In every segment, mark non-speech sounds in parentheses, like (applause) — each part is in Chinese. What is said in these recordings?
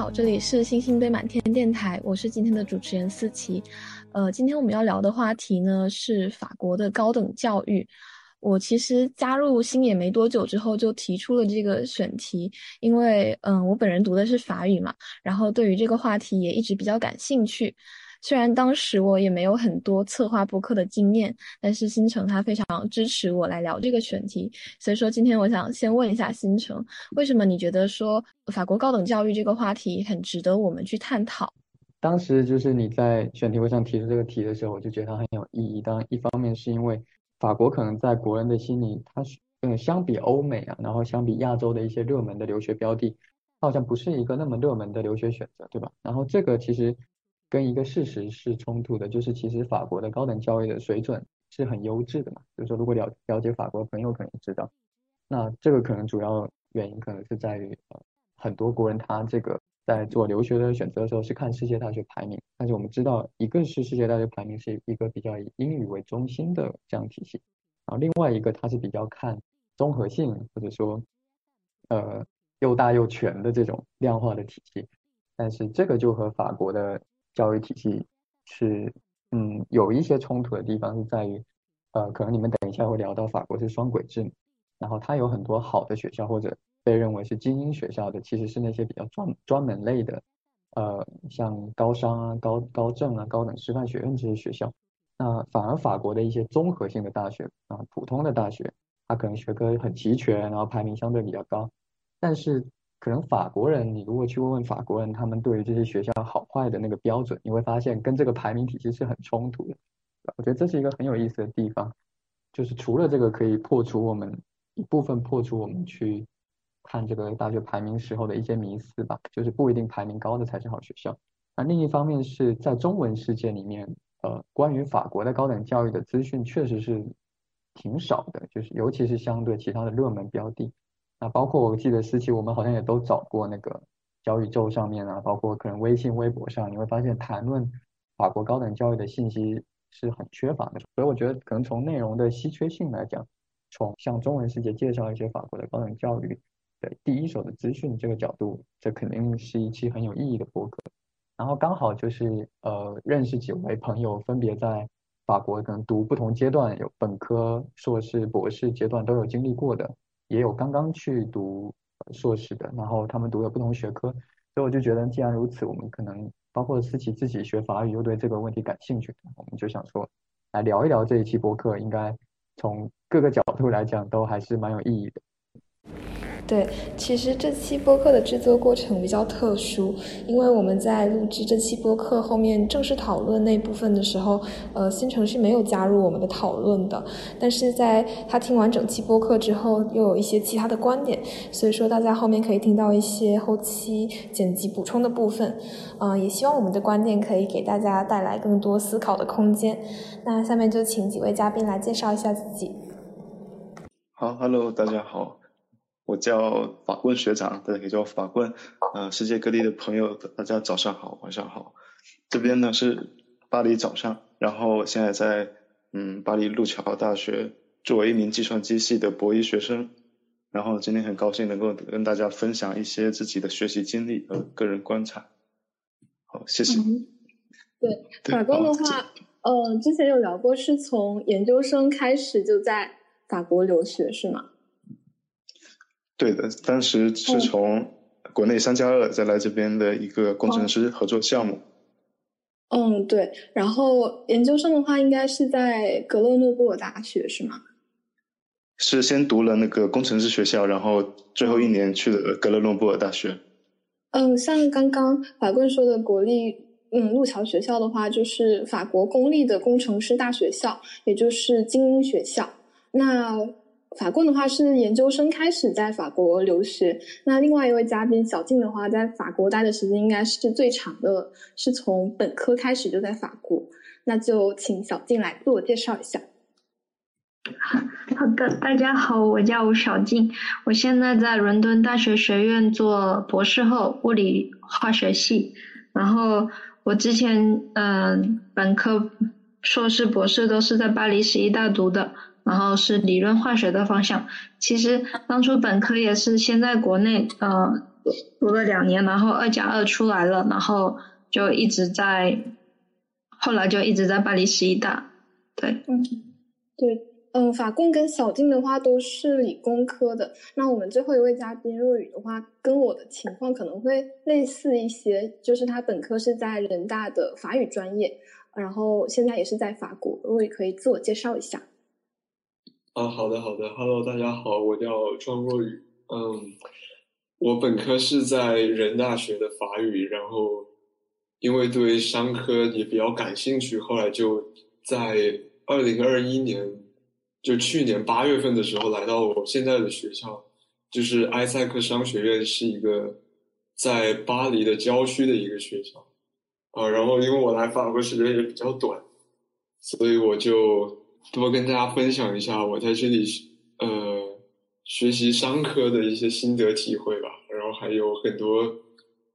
好，这里是星星堆满天电台，我是今天的主持人思琪。呃，今天我们要聊的话题呢是法国的高等教育。我其实加入星野没多久之后就提出了这个选题，因为嗯，我本人读的是法语嘛，然后对于这个话题也一直比较感兴趣。虽然当时我也没有很多策划播客的经验，但是新城他非常支持我来聊这个选题，所以说今天我想先问一下新城，为什么你觉得说法国高等教育这个话题很值得我们去探讨？当时就是你在选题会上提出这个题的时候，我就觉得它很有意义。当然，一方面是因为法国可能在国人的心里，它是嗯相比欧美啊，然后相比亚洲的一些热门的留学标的，好像不是一个那么热门的留学选择，对吧？然后这个其实。跟一个事实是冲突的，就是其实法国的高等教育的水准是很优质的嘛。就是说，如果了了解法国的朋友可能知道，那这个可能主要原因可能是在于，呃，很多国人他这个在做留学的选择的时候是看世界大学排名，但是我们知道，一个是世界大学排名是一个比较以英语为中心的这样体系，然后另外一个它是比较看综合性或者说，呃，又大又全的这种量化的体系，但是这个就和法国的。教育体系是，嗯，有一些冲突的地方是在于，呃，可能你们等一下会聊到法国是双轨制，然后它有很多好的学校或者被认为是精英学校的，其实是那些比较专专门类的，呃，像高商啊、高高政啊、高等师范学院这些学校，那反而法国的一些综合性的大学啊，普通的大学，它可能学科很齐全，然后排名相对比较高，但是。可能法国人，你如果去问问法国人，他们对于这些学校好坏的那个标准，你会发现跟这个排名体系是很冲突的。我觉得这是一个很有意思的地方，就是除了这个可以破除我们一部分破除我们去看这个大学排名时候的一些迷思吧，就是不一定排名高的才是好学校。那另一方面是在中文世界里面，呃，关于法国的高等教育的资讯确实是挺少的，就是尤其是相对其他的热门标的。那包括我记得思琪，我们好像也都找过那个小宇宙上面啊，包括可能微信、微博上，你会发现谈论法国高等教育的信息是很缺乏的。所以我觉得可能从内容的稀缺性来讲，从向中文世界介绍一些法国的高等教育的第一手的资讯这个角度，这肯定是一期很有意义的博客。然后刚好就是呃认识几位朋友，分别在法国可能读不同阶段，有本科、硕士、博士阶段都有经历过的。也有刚刚去读硕士的，然后他们读了不同学科，所以我就觉得，既然如此，我们可能包括思琪自己学法语又对这个问题感兴趣，我们就想说，来聊一聊这一期博客，应该从各个角度来讲都还是蛮有意义的。对，其实这期播客的制作过程比较特殊，因为我们在录制这期播客后面正式讨论那部分的时候，呃，新城是没有加入我们的讨论的。但是在他听完整期播客之后，又有一些其他的观点，所以说大家后面可以听到一些后期剪辑补充的部分。嗯，也希望我们的观点可以给大家带来更多思考的空间。那下面就请几位嘉宾来介绍一下自己。好，Hello，大家好。我叫法棍学长，大家可以叫我法棍。呃，世界各地的朋友，大家早上好，晚上好。这边呢是巴黎早上，然后现在在嗯巴黎路桥大学作为一名计算机系的博一学生。然后今天很高兴能够跟大家分享一些自己的学习经历和个人观察。好，谢谢。对，法棍的话，呃，之前有聊过，是从研究生开始就在法国留学，是吗？对的，当时是从国内三加二再来这边的一个工程师合作项目。嗯，对。然后研究生的话，应该是在格勒诺布尔大学，是吗？是先读了那个工程师学校，然后最后一年去了格勒诺布尔大学。嗯，像刚刚法棍说的国立嗯路桥学校的话，就是法国公立的工程师大学校，也就是精英学校。那法棍的话是研究生开始在法国留学，那另外一位嘉宾小静的话，在法国待的时间应该是最长的，是从本科开始就在法国。那就请小静来自我介绍一下。好好的，大家好，我叫吴小静，我现在在伦敦大学学院做博士后物理化学系，然后我之前嗯本科、硕士、博士都是在巴黎十一大读的。然后是理论化学的方向。其实当初本科也是先在国内呃读了两年，然后二加二出来了，然后就一直在，后来就一直在巴黎十一大。对，嗯，对，嗯，法棍跟小静的话都是理工科的。那我们最后一位嘉宾若雨的话，跟我的情况可能会类似一些，就是他本科是在人大的法语专业，然后现在也是在法国。若雨可以自我介绍一下。啊，好的，好的，Hello，大家好，我叫庄若雨，嗯。我本科是在人大学的法语，然后因为对商科也比较感兴趣，后来就在二零二一年，就去年八月份的时候来到我现在的学校，就是埃塞克商学院，是一个在巴黎的郊区的一个学校，啊，然后因为我来法国时间也比较短，所以我就多跟大家分享一下我在这里呃。学习商科的一些心得体会吧，然后还有很多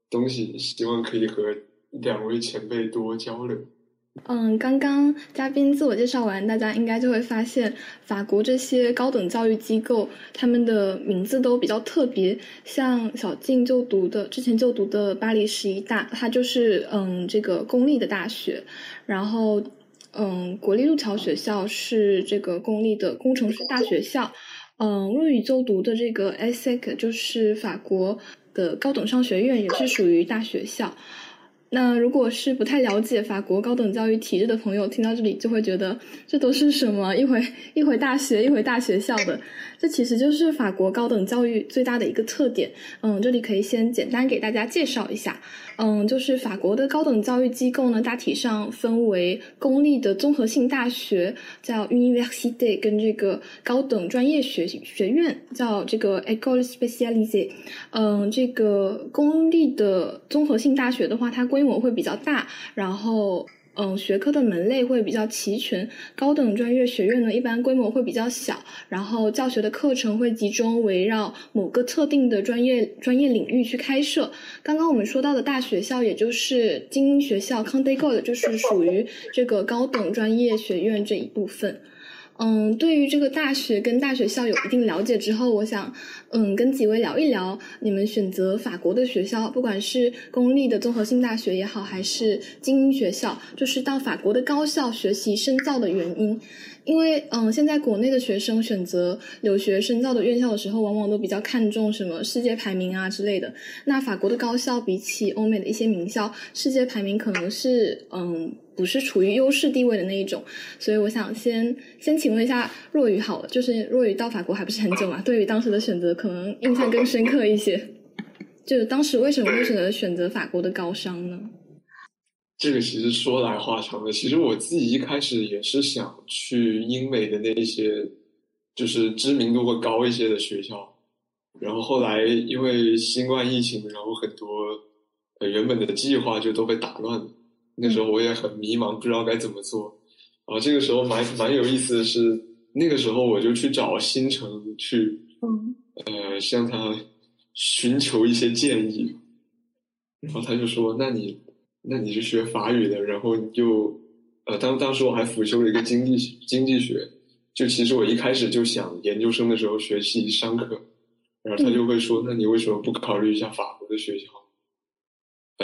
东西，希望可以和两位前辈多交流。嗯，刚刚嘉宾自我介绍完，大家应该就会发现，法国这些高等教育机构，他们的名字都比较特别。像小静就读的，之前就读的巴黎十一大，它就是嗯这个公立的大学。然后嗯，国立路桥学校是这个公立的工程师大学校。嗯，若雨就读的这个 ESSEC 就是法国的高等商学院，也是属于大学校。那如果是不太了解法国高等教育体制的朋友，听到这里就会觉得这都是什么一回一回大学一回大学校的，这其实就是法国高等教育最大的一个特点。嗯，这里可以先简单给大家介绍一下。嗯，就是法国的高等教育机构呢，大体上分为公立的综合性大学叫 Université，跟这个高等专业学学院叫这个 École spécialisée。嗯，这个公立的综合性大学的话，它规模会比较大，然后。嗯，学科的门类会比较齐全。高等专业学院呢，一般规模会比较小，然后教学的课程会集中围绕某个特定的专业专业领域去开设。刚刚我们说到的大学校，也就是精英学校 c o n d e g o 的，就是属于这个高等专业学院这一部分。嗯，对于这个大学跟大学校有一定了解之后，我想，嗯，跟几位聊一聊，你们选择法国的学校，不管是公立的综合性大学也好，还是精英学校，就是到法国的高校学习深造的原因。因为，嗯，现在国内的学生选择留学深造的院校的时候，往往都比较看重什么世界排名啊之类的。那法国的高校比起欧美的一些名校，世界排名可能是，嗯。不是处于优势地位的那一种，所以我想先先请问一下若雨好了，就是若雨到法国还不是很久嘛，对于当时的选择可能印象更深刻一些，(laughs) 就是当时为什么会选择选择法国的高商呢？这个其实说来话长的，其实我自己一开始也是想去英美的那一些，就是知名度会高一些的学校，然后后来因为新冠疫情，然后很多呃原本的计划就都被打乱了。那时候我也很迷茫，不知道该怎么做。然后这个时候蛮蛮有意思的是，那个时候我就去找新城去，呃，向他寻求一些建议。然后他就说：“那你，那你是学法语的，然后就，呃，当当时我还辅修了一个经济经济学，就其实我一开始就想研究生的时候学习商科。然后他就会说：那你为什么不考虑一下法国的学校？”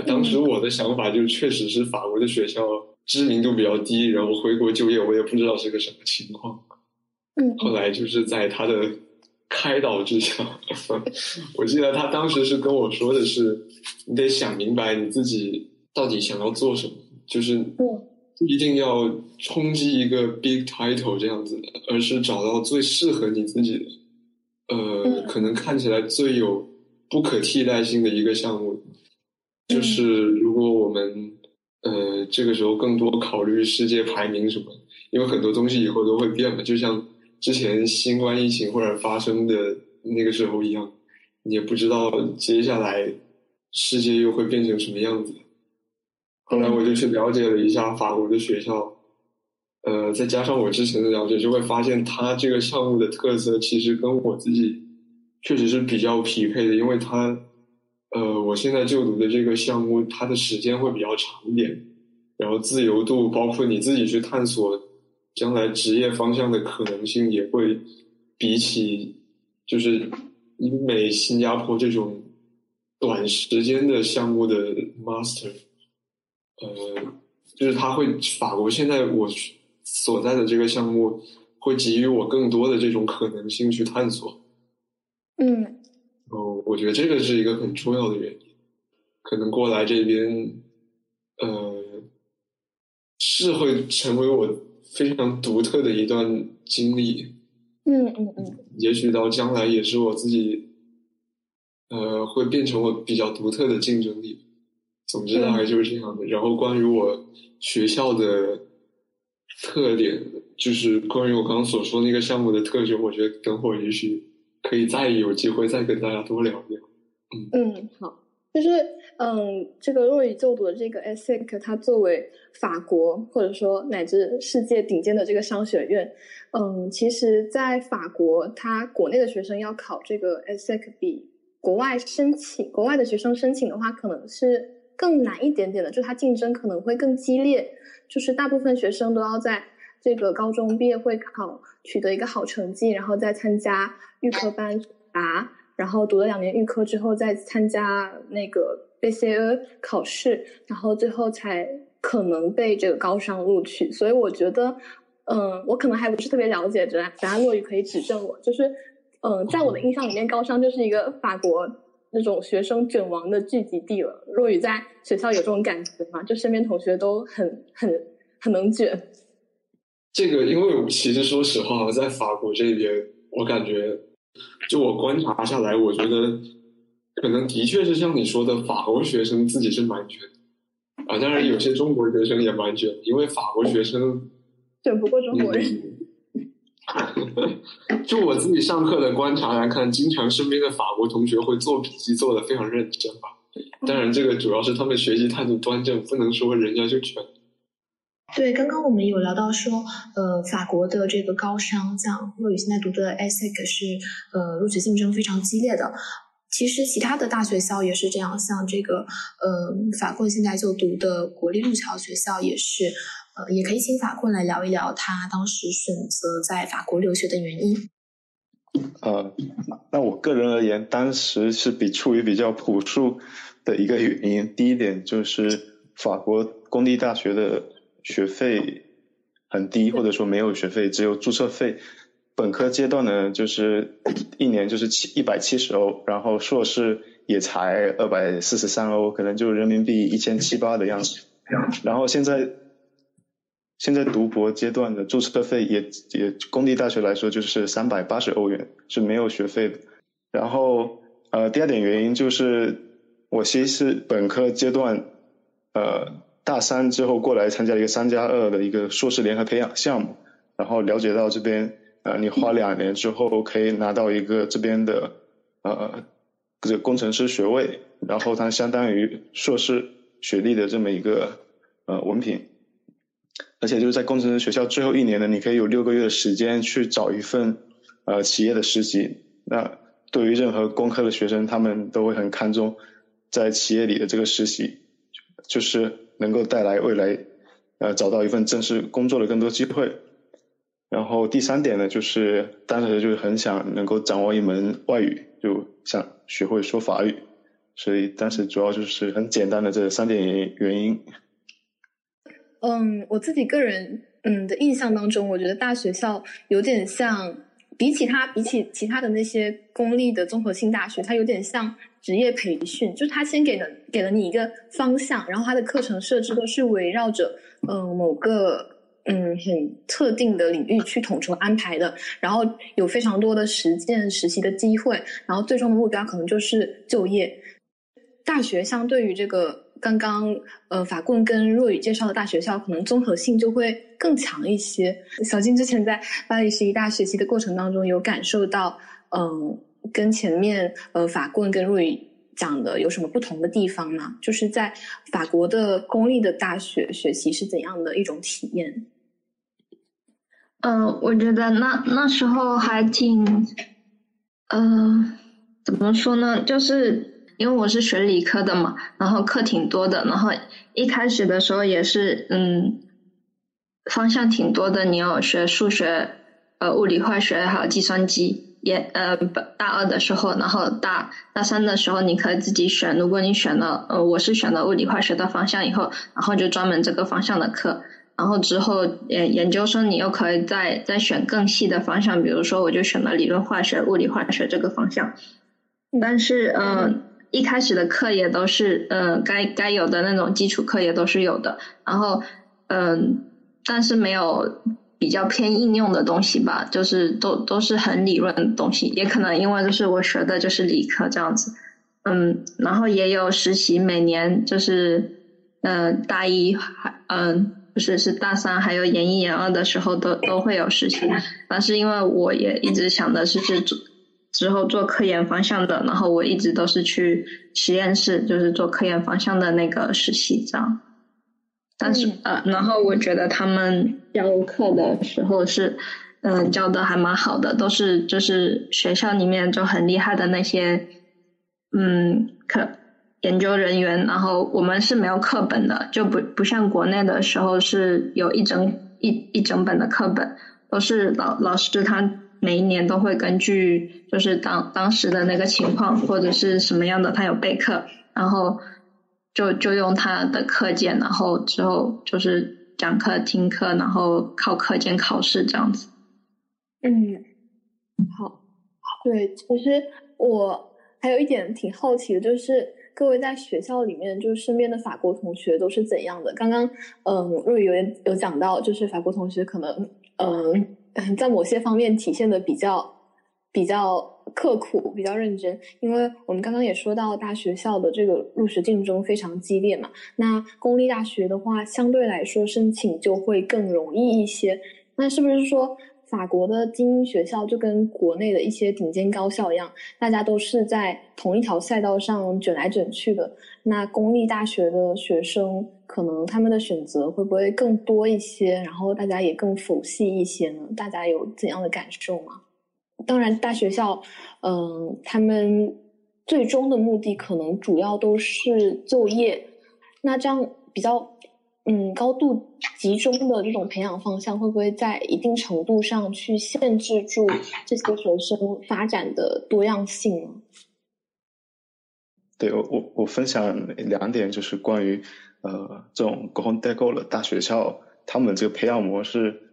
当时我的想法就确实是法国的学校知名度比较低，然后回国就业我也不知道是个什么情况。嗯，后来就是在他的开导之下，(laughs) 我记得他当时是跟我说的是，你得想明白你自己到底想要做什么，就是不一定要冲击一个 big title 这样子的，而是找到最适合你自己的，呃，可能看起来最有不可替代性的一个项目。就是如果我们呃这个时候更多考虑世界排名什么，因为很多东西以后都会变嘛，就像之前新冠疫情或者发生的那个时候一样，你也不知道接下来世界又会变成什么样子。后来我就去了解了一下法国的学校，呃，再加上我之前的了解，就会发现它这个项目的特色其实跟我自己确实是比较匹配的，因为它。呃，我现在就读的这个项目，它的时间会比较长一点，然后自由度，包括你自己去探索将来职业方向的可能性，也会比起就是英美、新加坡这种短时间的项目的 master，呃，就是他会法国现在我所在的这个项目会给予我更多的这种可能性去探索。嗯。哦，我觉得这个是一个很重要的原因，可能过来这边，呃，是会成为我非常独特的一段经历。嗯嗯嗯。也许到将来也是我自己。呃，会变成我比较独特的竞争力。总之大概就是这样的。然后关于我学校的特点，就是关于我刚刚所说那个项目的特质，我觉得等会儿也许可以再有机会再跟大家多聊聊。嗯嗯，好，就是嗯，这个若雨就读的这个 ESSEC，它作为法国或者说乃至世界顶尖的这个商学院，嗯，其实在法国，它国内的学生要考这个 ESSEC 比。国外申请，国外的学生申请的话，可能是更难一点点的，就它竞争可能会更激烈。就是大部分学生都要在这个高中毕业会考取得一个好成绩，然后再参加预科班答，然后读了两年预科之后再参加那个 BCA 考试，然后最后才可能被这个高商录取。所以我觉得，嗯，我可能还不是特别了解，这，大家落雨可以指正我，就是。嗯，在我的印象里面，高商就是一个法国那种学生卷王的聚集地了。若雨在学校有这种感觉吗？就身边同学都很很很能卷。这个，因为其实说实话，在法国这边，我感觉，就我观察下来，我觉得可能的确是像你说的，法国学生自己是蛮卷啊。当然，有些中国学生也蛮卷，因为法国学生卷不过中国人。(laughs) 就我自己上课的观察来看，经常身边的法国同学会做笔记做的非常认真吧。当然，这个主要是他们学习态度端正，不能说人家就全。对，刚刚我们有聊到说，呃，法国的这个高商，像若雨现在读的 ESSEC 是，呃，录取竞争非常激烈的。其实其他的大学校也是这样，像这个，呃，法国现在就读的国立路桥学校也是。呃，也可以请法棍来聊一聊他当时选择在法国留学的原因。呃，那我个人而言，当时是比处于比较朴素的一个原因。第一点就是法国公立大学的学费很低，或者说没有学费，只有注册费。本科阶段呢，就是一年就是七一百七十欧，然后硕士也才二百四十三欧，可能就人民币一千七八的样子。然后现在。现在读博阶段的注册费也也公立大学来说就是三百八十欧元是没有学费的。然后呃第二点原因就是我其实是本科阶段呃大三之后过来参加一个三加二的一个硕士联合培养项目，然后了解到这边呃你花两年之后可以拿到一个这边的呃这个工程师学位，然后它相当于硕士学历的这么一个呃文凭。而且就是在工程师学校最后一年呢，你可以有六个月的时间去找一份呃企业的实习。那对于任何工科的学生，他们都会很看重在企业里的这个实习，就是能够带来未来呃找到一份正式工作的更多机会。然后第三点呢，就是当时就是很想能够掌握一门外语，就想学会说法语。所以当时主要就是很简单的这三点原原因。嗯，我自己个人嗯的印象当中，我觉得大学校有点像，比起它比起其他的那些公立的综合性大学，它有点像职业培训，就是它先给了给了你一个方向，然后它的课程设置都是围绕着嗯某个嗯很特定的领域去统筹安排的，然后有非常多的实践实习的机会，然后最终的目标可能就是就业。大学相对于这个。刚刚呃，法棍跟若雨介绍的大学校，可能综合性就会更强一些。小金之前在巴黎十一大学习的过程当中，有感受到，嗯，跟前面呃法棍跟若雨讲的有什么不同的地方吗？就是在法国的公立的大学学习是怎样的一种体验？嗯，我觉得那那时候还挺，嗯，怎么说呢，就是。因为我是学理科的嘛，然后课挺多的，然后一开始的时候也是，嗯，方向挺多的，你要学数学、呃物理、化学还有计算机，也呃大二的时候，然后大大三的时候你可以自己选。如果你选了呃我是选了物理化学的方向以后，然后就专门这个方向的课。然后之后研研究生你又可以再再选更细的方向，比如说我就选了理论化学、物理化学这个方向。但是嗯，一开始的课也都是嗯该该有的那种基础课也都是有的。然后嗯，但是没有。比较偏应用的东西吧，就是都都是很理论的东西，也可能因为就是我学的就是理科这样子，嗯，然后也有实习，每年就是嗯大一还嗯不是是大三还有研一研二的时候都都会有实习，但是因为我也一直想的是是做之后做科研方向的，然后我一直都是去实验室就是做科研方向的那个实习这样。但是呃，然后我觉得他们教课的时候是，嗯，教的还蛮好的，都是就是学校里面就很厉害的那些，嗯，课研究人员。然后我们是没有课本的，就不不像国内的时候是有一整一一整本的课本，都是老老师他每一年都会根据就是当当时的那个情况或者是什么样的，他有备课，然后。就就用他的课件，然后之后就是讲课、听课，然后靠课件考试这样子。嗯，好，对，其实我还有一点挺好奇的，就是各位在学校里面，就是身边的法国同学都是怎样的？刚刚嗯，若雨有有讲到，就是法国同学可能嗯，在某些方面体现的比较比较。刻苦，比较认真，因为我们刚刚也说到大学校的这个入学竞争非常激烈嘛。那公立大学的话，相对来说申请就会更容易一些。那是不是说法国的精英学校就跟国内的一些顶尖高校一样，大家都是在同一条赛道上卷来卷去的？那公立大学的学生可能他们的选择会不会更多一些？然后大家也更佛系一些呢？大家有怎样的感受吗？当然，大学校，嗯，他们最终的目的可能主要都是就业。那这样比较，嗯，高度集中的这种培养方向，会不会在一定程度上去限制住这些学生发展的多样性呢？对我，我我分享两点，就是关于呃这种沟通代购的大学校，他们这个培养模式。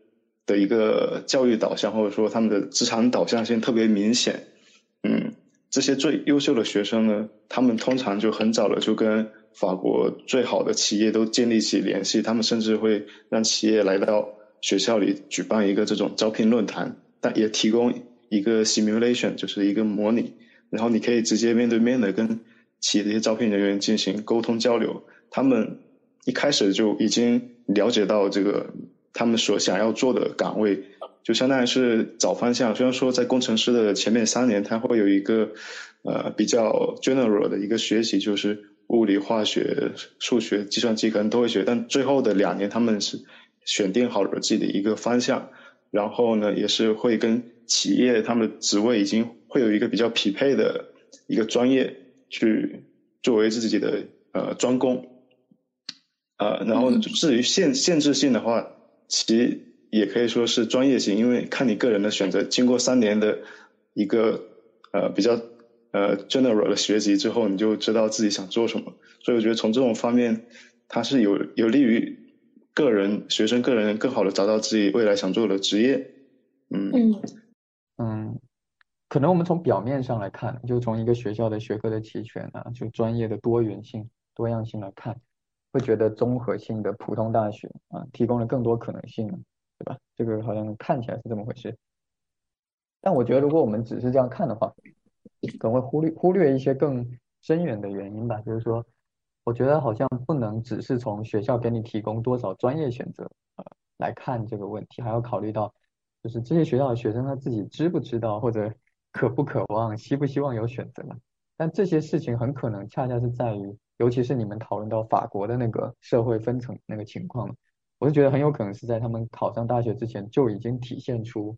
的一个教育导向，或者说他们的职场导向性特别明显。嗯，这些最优秀的学生呢，他们通常就很早的就跟法国最好的企业都建立起联系，他们甚至会让企业来到学校里举办一个这种招聘论坛，但也提供一个 simulation，就是一个模拟，然后你可以直接面对面的跟企业的一些招聘人员进行沟通交流。他们一开始就已经了解到这个。他们所想要做的岗位，就相当于是找方向。虽然说在工程师的前面三年，他会有一个呃比较 general 的一个学习，就是物理、化学、数学、计算机可能都会学。但最后的两年，他们是选定好了自己的一个方向，然后呢，也是会跟企业他们的职位已经会有一个比较匹配的一个专业去作为自己的呃专攻。呃，然后至于限限制性的话。其实也可以说是专业性，因为看你个人的选择。经过三年的一个呃比较呃 general 的学习之后，你就知道自己想做什么。所以我觉得从这种方面，它是有有利于个人学生个人更好的找到自己未来想做的职业。嗯嗯，可能我们从表面上来看，就从一个学校的学科的齐全啊，就专业的多元性、多样性来看。会觉得综合性的普通大学啊，提供了更多可能性，对吧？这个好像看起来是这么回事。但我觉得，如果我们只是这样看的话，可能会忽略忽略一些更深远的原因吧。就是说，我觉得好像不能只是从学校给你提供多少专业选择呃来看这个问题，还要考虑到，就是这些学校的学生他自己知不知道，或者 (laughs) 渴不渴望、希不希望有选择。但这些事情很可能恰恰是在于。尤其是你们讨论到法国的那个社会分层那个情况，我是觉得很有可能是在他们考上大学之前就已经体现出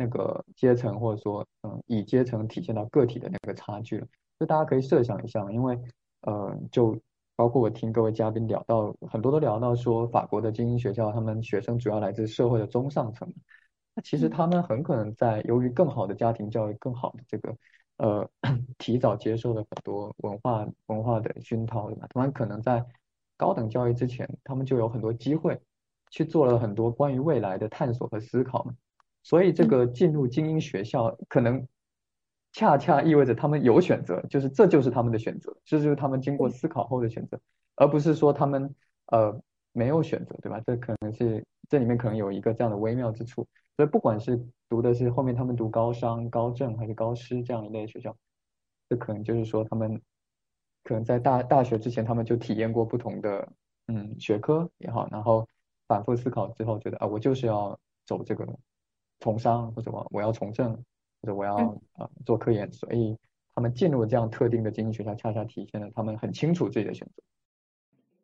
那个阶层或者说嗯以阶层体现到个体的那个差距了。就大家可以设想一下，因为呃就包括我听各位嘉宾聊到很多都聊到说法国的精英学校，他们学生主要来自社会的中上层。那其实他们很可能在由于更好的家庭教育、更好的这个呃 (coughs) 提早接受了很多文化文化的熏陶，对吧？他们可能在高等教育之前，他们就有很多机会去做了很多关于未来的探索和思考嘛。所以这个进入精英学校，可能恰恰意味着他们有选择，就是这就是他们的选择，这就是他们经过思考后的选择，而不是说他们呃没有选择，对吧？这可能是这里面可能有一个这样的微妙之处。所以不管是读的是后面他们读高商、高政还是高师这样一类学校，这可能就是说他们可能在大大学之前他们就体验过不同的嗯学科也好，然后反复思考之后觉得啊我就是要走这个。从商或者我我要从政或者我要啊做科研，所以他们进入这样特定的精英学校，恰恰体现了他们很清楚自己的选择。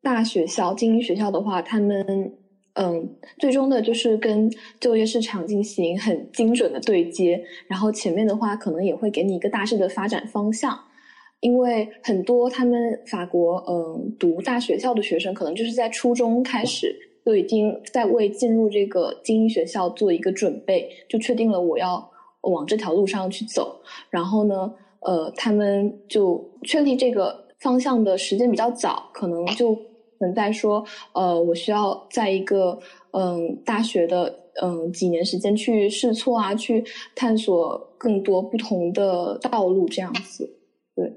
大学校、精英学校的话，他们嗯，最终的就是跟就业市场进行很精准的对接，然后前面的话可能也会给你一个大致的发展方向，因为很多他们法国嗯读大学校的学生，可能就是在初中开始。就已经在为进入这个精英学校做一个准备，就确定了我要往这条路上去走。然后呢，呃，他们就确立这个方向的时间比较早，可能就存在说，呃，我需要在一个嗯大学的嗯几年时间去试错啊，去探索更多不同的道路这样子。对，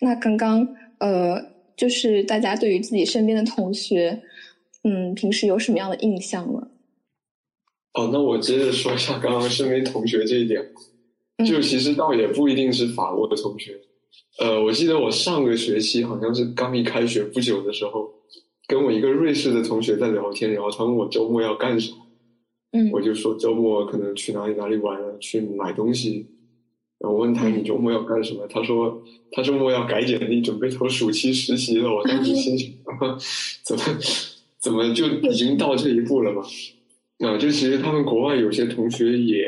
那刚刚呃，就是大家对于自己身边的同学。嗯，平时有什么样的印象吗？哦，那我接着说一下刚刚身边同学这一点，就其实倒也不一定是法国的同学。呃，我记得我上个学期好像是刚一开学不久的时候，跟我一个瑞士的同学在聊天，然后他问我周末要干什么，嗯，我就说周末可能去哪里哪里玩啊，去买东西。然后我问他你周末要干什么，他说他周末要改简历，准备投暑期实习了。我当时心想，(laughs) 怎么？怎么就已经到这一步了嘛？啊，就其实他们国外有些同学也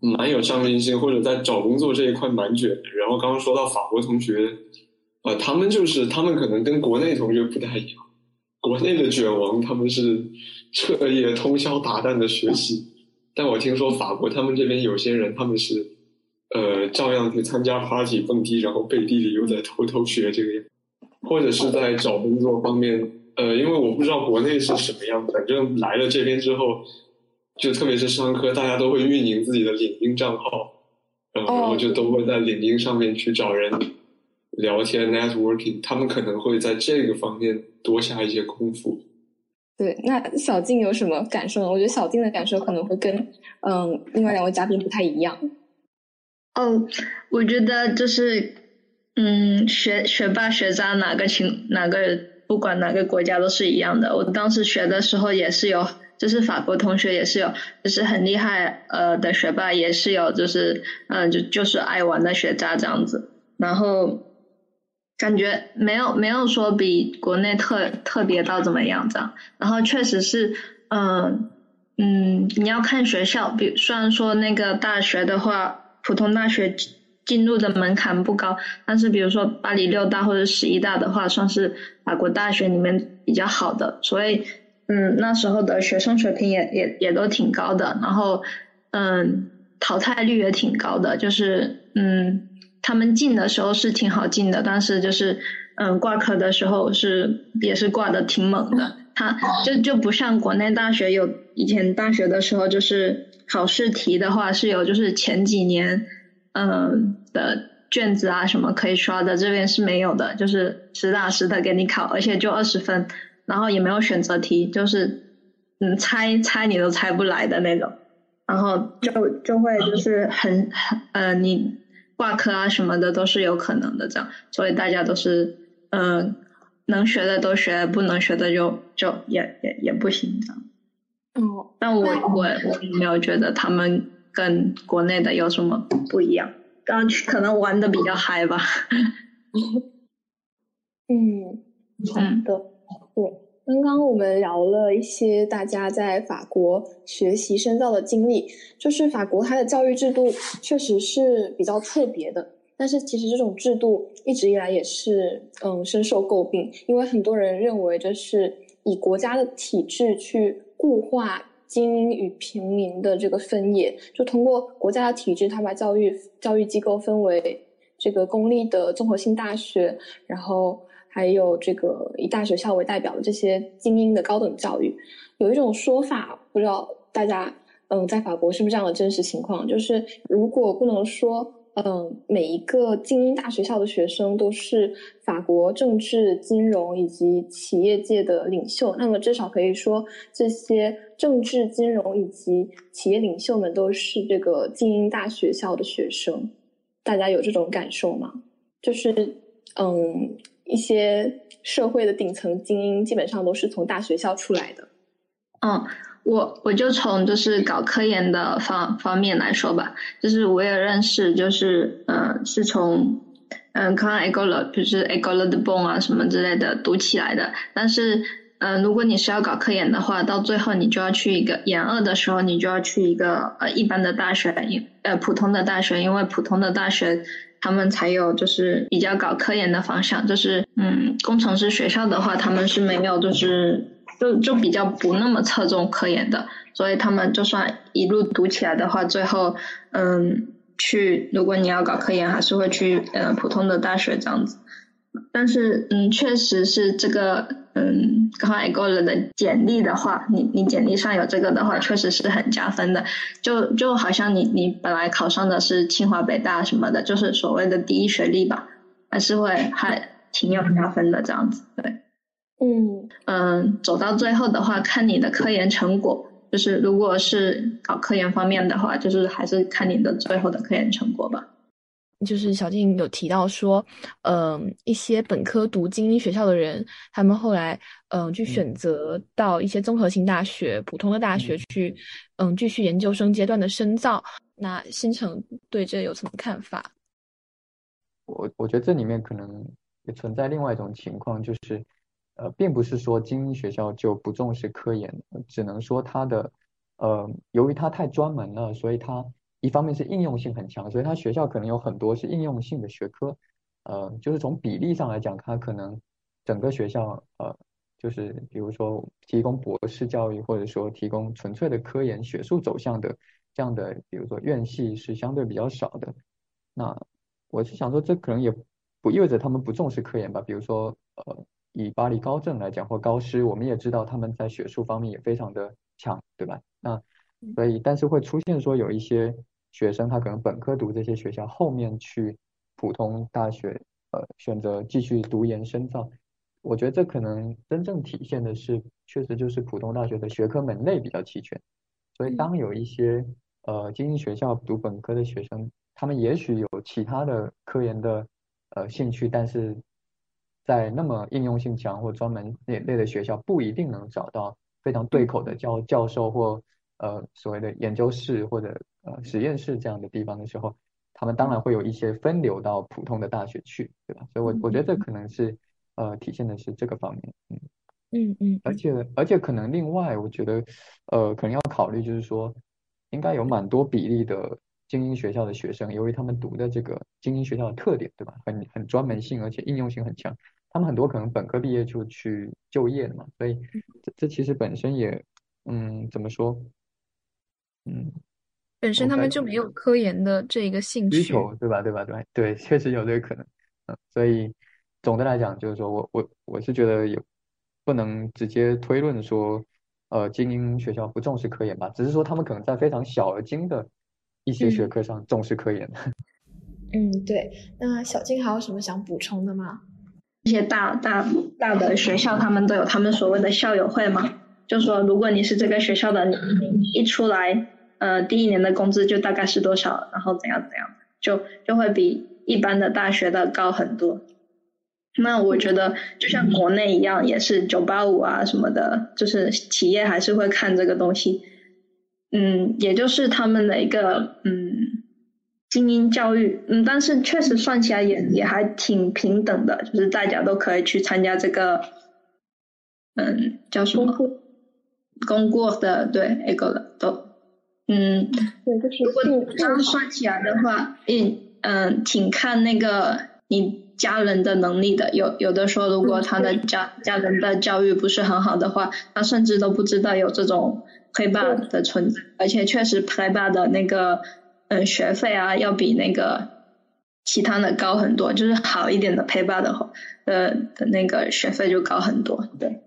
蛮有上进心，或者在找工作这一块蛮卷的。然后刚刚说到法国同学，啊，他们就是他们可能跟国内同学不太一样。国内的卷王他们是彻夜通宵达旦的学习，但我听说法国他们这边有些人他们是呃照样去参加 party 蹦迪，然后背地里又在偷偷学这个，或者是在找工作方面。呃，因为我不知道国内是什么样，反正来了这边之后，就特别是商科，大家都会运营自己的领英账号，然后就都会在领英上面去找人聊天，networking，他们可能会在这个方面多下一些功夫。对，那小静有什么感受呢？我觉得小静的感受可能会跟嗯另外两位嘉宾不太一样。哦，我觉得就是嗯学学霸学渣哪个情哪个。不管哪个国家都是一样的。我当时学的时候也是有，就是法国同学也是有，就是很厉害呃的学霸，也是有，就是嗯就就是爱玩的学渣这样子。然后感觉没有没有说比国内特特别到怎么样这样。然后确实是嗯嗯你要看学校，比虽然说那个大学的话，普通大学。进入的门槛不高，但是比如说巴黎六大或者十一大的话，算是法国大学里面比较好的，所以嗯那时候的学生水平也也也都挺高的，然后嗯淘汰率也挺高的，就是嗯他们进的时候是挺好进的，但是就是嗯挂科的时候是也是挂的挺猛的，他就就不像国内大学有以前大学的时候就是考试题的话是有就是前几年。嗯的卷子啊什么可以刷的，这边是没有的，就是实打实的给你考，而且就二十分，然后也没有选择题，就是嗯猜猜你都猜不来的那种，然后就就会就是很很呃你挂科啊什么的都是有可能的这样，所以大家都是嗯能学的都学，不能学的就就也也也不行这样。哦，但我我我没有觉得他们。跟国内的有什么不一样？刚可能玩的比较嗨吧。(laughs) 嗯，好的。对，刚刚我们聊了一些大家在法国学习深造的经历，就是法国它的教育制度确实是比较特别的，但是其实这种制度一直以来也是嗯深受诟病，因为很多人认为这是以国家的体制去固化。精英与平民的这个分野，就通过国家的体制，他把教育教育机构分为这个公立的综合性大学，然后还有这个以大学校为代表的这些精英的高等教育。有一种说法，不知道大家嗯在法国是不是这样的真实情况，就是如果不能说。嗯，每一个精英大学校的学生都是法国政治、金融以及企业界的领袖。那么，至少可以说，这些政治、金融以及企业领袖们都是这个精英大学校的学生。大家有这种感受吗？就是，嗯，一些社会的顶层精英基本上都是从大学校出来的。嗯。我我就从就是搞科研的方方面来说吧，就是我也认识，就是嗯，是从嗯刚 e g o l 就是 e g o l 的 Bon 啊什么之类的读起来的。但是嗯，如果你是要搞科研的话，到最后你就要去一个研二的时候，你就要去一个呃一般的大学，呃普通的大学，因为普通的大学他们才有就是比较搞科研的方向，就是嗯工程师学校的话，他们是没有就是。就就比较不那么侧重科研的，所以他们就算一路读起来的话，最后嗯去，如果你要搞科研，还是会去呃普通的大学这样子。但是嗯，确实是这个嗯刚才过了的简历的话，你你简历上有这个的话，确实是很加分的。就就好像你你本来考上的是清华北大什么的，就是所谓的第一学历吧，还是会还挺有加分的这样子，对。嗯嗯，走到最后的话，看你的科研成果。就是如果是搞科研方面的话，就是还是看你的最后的科研成果吧。就是小静有提到说，嗯，一些本科读精英学校的人，他们后来嗯去选择到一些综合性大学、普通的大学去，嗯，继续研究生阶段的深造。那新城对这有什么看法？我我觉得这里面可能也存在另外一种情况，就是。呃，并不是说精英学校就不重视科研，只能说它的，呃，由于它太专门了，所以它一方面是应用性很强，所以它学校可能有很多是应用性的学科，呃，就是从比例上来讲，它可能整个学校，呃，就是比如说提供博士教育，或者说提供纯粹的科研学术走向的这样的，比如说院系是相对比较少的。那我是想说，这可能也不意味着他们不重视科研吧，比如说，呃。以巴黎高政来讲，或高师，我们也知道他们在学术方面也非常的强，对吧？那所以，但是会出现说有一些学生，他可能本科读这些学校，后面去普通大学，呃，选择继续读研深造。我觉得这可能真正体现的是，确实就是普通大学的学科门类比较齐全。所以，当有一些呃精英学校读本科的学生，他们也许有其他的科研的呃兴趣，但是。在那么应用性强或专门类类的学校，不一定能找到非常对口的教教授或呃所谓的研究室或者呃实验室这样的地方的时候，他们当然会有一些分流到普通的大学去，对吧？所以，我我觉得这可能是呃体现的是这个方面，嗯。嗯嗯，而且而且可能另外，我觉得呃可能要考虑就是说，应该有蛮多比例的精英学校的学生，由于他们读的这个精英学校的特点，对吧？很很专门性，而且应用性很强。他们很多可能本科毕业就去就业了嘛，所以这这其实本身也，嗯，怎么说，嗯，本身他们就没有科研的这一个兴趣，需求对吧？对吧？对对，(laughs) 确实有这个可能，嗯，所以总的来讲就是说我我我是觉得也不能直接推论说，呃，精英学校不重视科研吧，只是说他们可能在非常小而精的一些学科上重视科研的。(laughs) 嗯，对，那小静还有什么想补充的吗？一些大大大的学校，他们都有他们所谓的校友会嘛，就说如果你是这个学校的，你一出来，呃，第一年的工资就大概是多少，然后怎样怎样，就就会比一般的大学的高很多。那我觉得就像国内一样，也是九八五啊什么的，就是企业还是会看这个东西，嗯，也就是他们的一个嗯。精英教育，嗯，但是确实算起来也也还挺平等的，就是大家都可以去参加这个，嗯，叫什么？公过的，对，A 个的都，嗯，对，就是如果这样算起来的话，嗯嗯，挺看那个你家人的能力的。有有的时候，如果他的家家人的教育不是很好的话，他甚至都不知道有这种 e b a 的存在，而且确实 e b a 的那个嗯学费啊，要比那个其他的高很多，就是好一点的 e b a 的的的那个学费就高很多。对，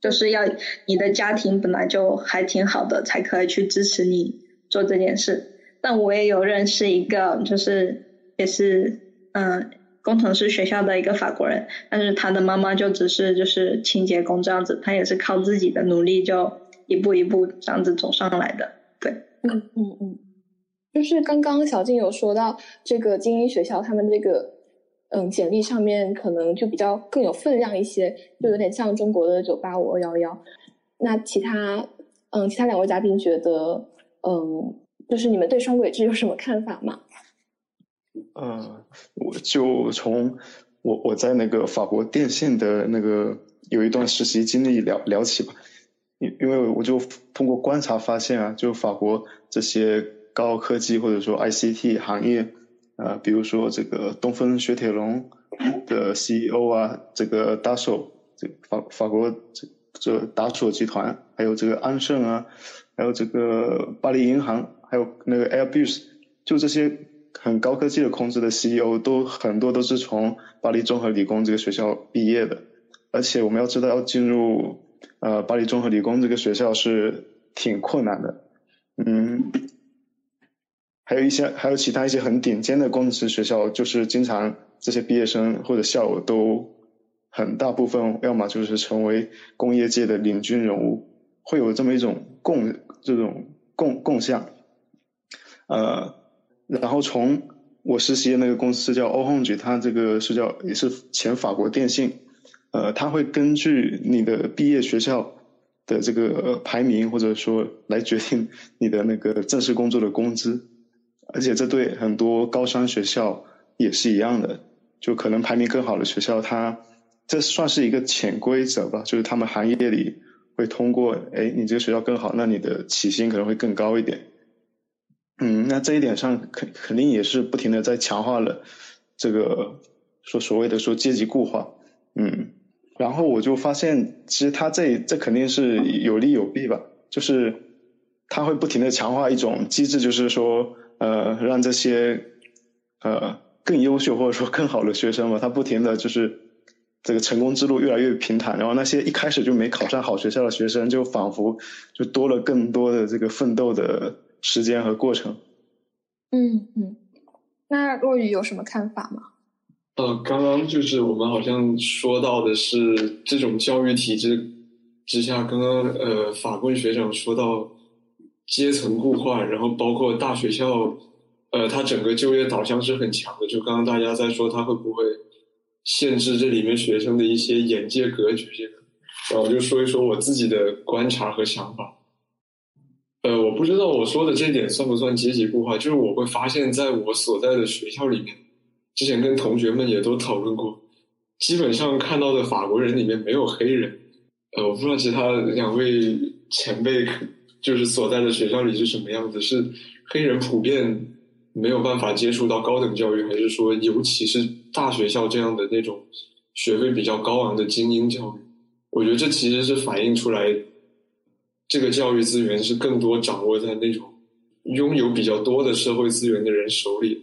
就是要你的家庭本来就还挺好的，才可以去支持你做这件事。但我也有认识一个，就是也是嗯。工程师学校的一个法国人，但是他的妈妈就只是就是清洁工这样子，他也是靠自己的努力就一步一步这样子走上来的。对，嗯嗯嗯，就是刚刚小静有说到这个精英学校，他们这个嗯简历上面可能就比较更有分量一些，就有点像中国的九八五二幺幺。那其他嗯其他两位嘉宾觉得嗯就是你们对双轨制有什么看法吗？呃，我就从我我在那个法国电信的那个有一段实习经历聊聊起吧，因因为我就通过观察发现啊，就法国这些高科技或者说 ICT 行业，呃，比如说这个东风雪铁龙的 CEO 啊，这个达索，这法法国这这达索集团，还有这个安盛啊，还有这个巴黎银行，还有那个 Airbus，就这些。很高科技的控制的 CEO 都很多都是从巴黎综合理工这个学校毕业的，而且我们要知道要进入呃巴黎综合理工这个学校是挺困难的，嗯，还有一些还有其他一些很顶尖的工程学校，就是经常这些毕业生或者校友都很大部分要么就是成为工业界的领军人物，会有这么一种共这种共共享，呃。然后从我实习的那个公司叫 Orange，它这个是叫也是前法国电信，呃，它会根据你的毕业学校的这个排名，或者说来决定 (laughs) 你的那个正式工作的工资，而且这对很多高商学校也是一样的，就可能排名更好的学校，它这算是一个潜规则吧，就是他们行业里会通过，哎，你这个学校更好，那你的起薪可能会更高一点。嗯，那这一点上肯肯定也是不停的在强化了这个说所谓的说阶级固化，嗯，然后我就发现其实他这这肯定是有利有弊吧，就是他会不停的强化一种机制，就是说呃让这些呃更优秀或者说更好的学生嘛，他不停的就是这个成功之路越来越平坦，然后那些一开始就没考上好学校的学生，就仿佛就多了更多的这个奋斗的。时间和过程。嗯嗯，那若雨有什么看法吗？呃，刚刚就是我们好像说到的是这种教育体制之下，刚刚呃法棍学长说到阶层固化，然后包括大学校，呃，它整个就业导向是很强的。就刚刚大家在说，它会不会限制这里面学生的一些眼界格局？这个，然后我就说一说我自己的观察和想法。呃，我不知道我说的这点算不算阶级固化，就是我会发现，在我所在的学校里面，之前跟同学们也都讨论过，基本上看到的法国人里面没有黑人。呃，我不知道其他两位前辈就是所在的学校里是什么样子，是黑人普遍没有办法接触到高等教育，还是说尤其是大学校这样的那种学费比较高昂的精英教育？我觉得这其实是反映出来。这个教育资源是更多掌握在那种拥有比较多的社会资源的人手里，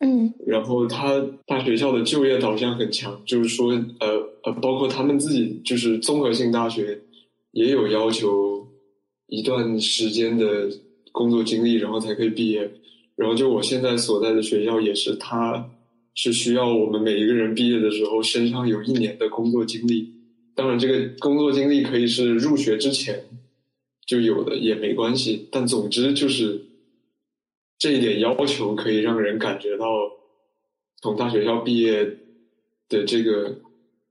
嗯，然后他大学校的就业导向很强，就是说，呃呃，包括他们自己就是综合性大学也有要求一段时间的工作经历，然后才可以毕业。然后就我现在所在的学校也是，他是需要我们每一个人毕业的时候身上有一年的工作经历。当然，这个工作经历可以是入学之前。就有的也没关系，但总之就是这一点要求可以让人感觉到，从大学校毕业的这个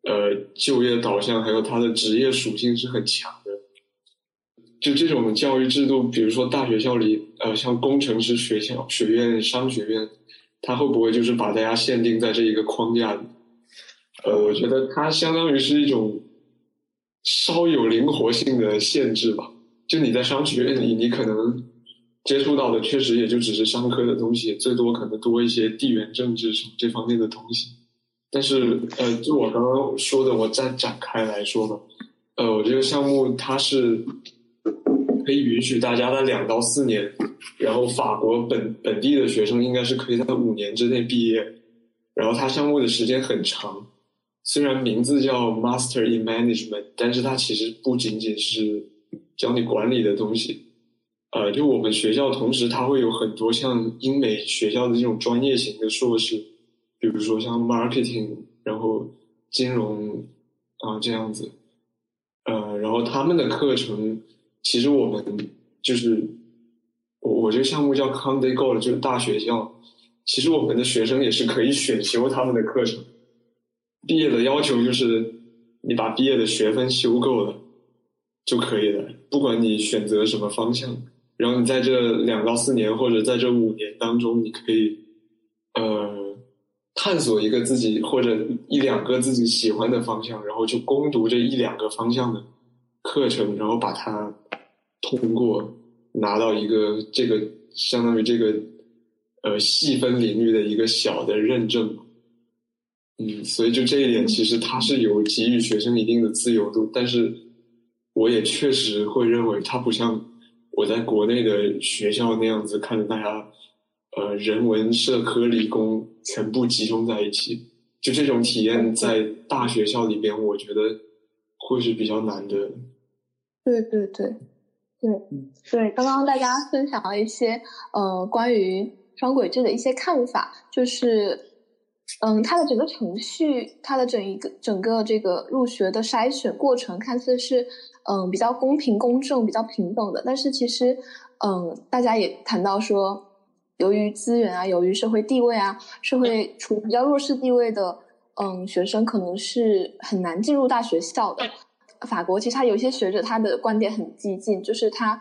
呃就业导向，还有它的职业属性是很强的。就这种教育制度，比如说大学校里，呃，像工程师学校、学院、商学院，它会不会就是把大家限定在这一个框架里？呃，我觉得它相当于是一种稍有灵活性的限制吧。就你在商学院里，你可能接触到的确实也就只是商科的东西，最多可能多一些地缘政治什么这方面的东西。但是，呃，就我刚刚说的，我再展开来说吧。呃，我这个项目它是可以允许大家在两到四年，然后法国本本地的学生应该是可以在五年之内毕业，然后它项目的时间很长，虽然名字叫 Master in Management，但是它其实不仅仅是教你管理的东西，呃，就我们学校同时它会有很多像英美学校的这种专业型的硕士，比如说像 Marketing，然后金融啊这样子。呃，然后他们的课程，其实我们就是我我这个项目叫 Conde Go 就是大学校，其实我们的学生也是可以选修他们的课程。毕业的要求就是你把毕业的学分修够了就可以了，不管你选择什么方向，然后你在这两到四年或者在这五年当中，你可以呃。探索一个自己或者一两个自己喜欢的方向，然后就攻读这一两个方向的课程，然后把它通过，拿到一个这个相当于这个呃细分领域的一个小的认证。嗯，所以就这一点，其实它是有给予学生一定的自由度，但是我也确实会认为它不像我在国内的学校那样子看着大家。呃，人文、社科、理工全部集中在一起，就这种体验在大学校里边，我觉得会是比较难的。对对对，对对，刚刚大家分享了一些呃关于双轨制的一些看法，就是嗯，它的整个程序，它的整一个整个这个入学的筛选过程，看似是嗯比较公平、公正、比较平等的，但是其实嗯，大家也谈到说。由于资源啊，由于社会地位啊，社会处比较弱势地位的，嗯，学生可能是很难进入大学校的。法国其实他有些学者，他的观点很激进，就是他，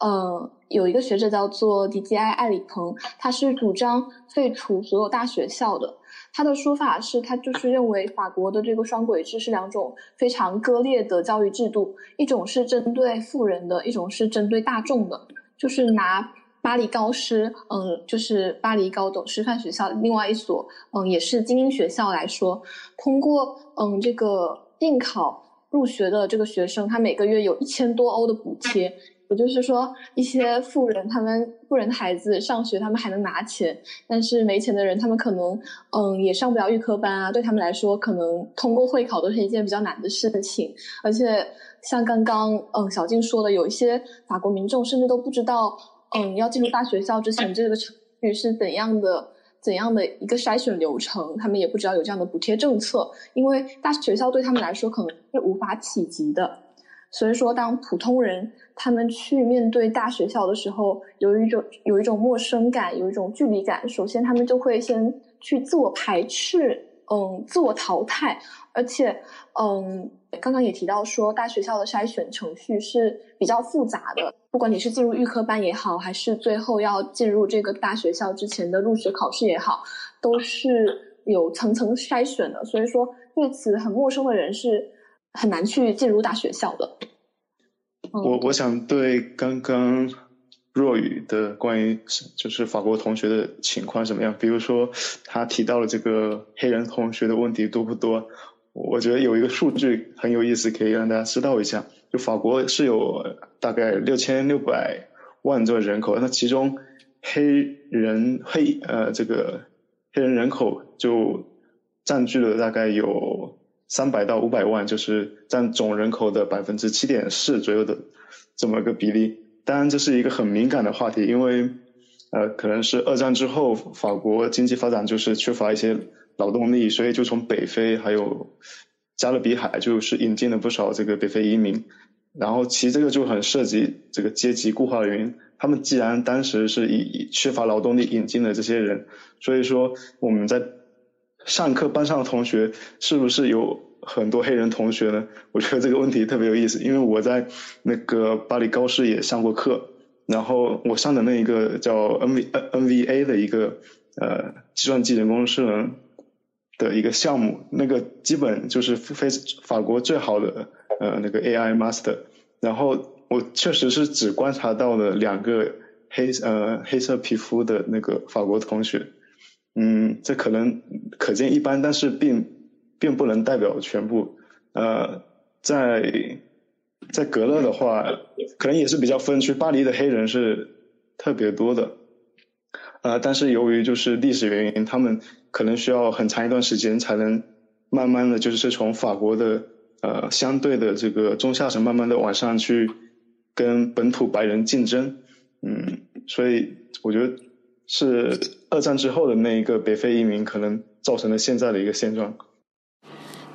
呃，有一个学者叫做迪基埃·艾里蓬，他是主张废除所有大学校的。他的说法是他就是认为法国的这个双轨制是两种非常割裂的教育制度，一种是针对富人的，一种是针对大众的，就是拿。巴黎高师，嗯，就是巴黎高等师范学校另外一所，嗯，也是精英学校来说，通过嗯这个应考入学的这个学生，他每个月有一千多欧的补贴，也就是说，一些富人他们富人的孩子上学，他们还能拿钱，但是没钱的人，他们可能嗯也上不了预科班啊，对他们来说，可能通过会考都是一件比较难的事情，而且像刚刚嗯小静说的，有一些法国民众甚至都不知道。嗯，要进入大学校之前，这个程序是怎样的？怎样的一个筛选流程？他们也不知道有这样的补贴政策，因为大学校对他们来说可能是无法企及的。所以说，当普通人他们去面对大学校的时候，有一种有一种陌生感，有一种距离感。首先，他们就会先去自我排斥，嗯，自我淘汰，而且，嗯。刚刚也提到说，大学校的筛选程序是比较复杂的。不管你是进入预科班也好，还是最后要进入这个大学校之前的入学考试也好，都是有层层筛选的。所以说，对此很陌生的人是很难去进入大学校的。我我想对刚刚若雨的关于就是法国同学的情况怎么样？比如说他提到了这个黑人同学的问题多不多？我觉得有一个数据很有意思，可以让大家知道一下。就法国是有大概六千六百万这个人口，那其中黑人黑呃这个黑人人口就占据了大概有三百到五百万，就是占总人口的百分之七点四左右的这么个比例。当然这是一个很敏感的话题，因为呃可能是二战之后法国经济发展就是缺乏一些。劳动力，所以就从北非还有加勒比海，就是引进了不少这个北非移民。然后其实这个就很涉及这个阶级固化的原因。他们既然当时是以缺乏劳动力引进的这些人，所以说我们在上课班上的同学是不是有很多黑人同学呢？我觉得这个问题特别有意思，因为我在那个巴黎高师也上过课，然后我上的那一个叫 N V N V A 的一个呃计算机人工智能。的一个项目，那个基本就是非法国最好的呃那个 AI master，然后我确实是只观察到了两个黑呃黑色皮肤的那个法国同学，嗯，这可能可见一斑，但是并并不能代表全部，呃，在在格勒的话，可能也是比较分区，巴黎的黑人是特别多的，呃，但是由于就是历史原因，他们可能需要很长一段时间才能慢慢的就是从法国的呃相对的这个中下层慢慢的往上去跟本土白人竞争，嗯，所以我觉得是二战之后的那一个北非移民可能造成了现在的一个现状。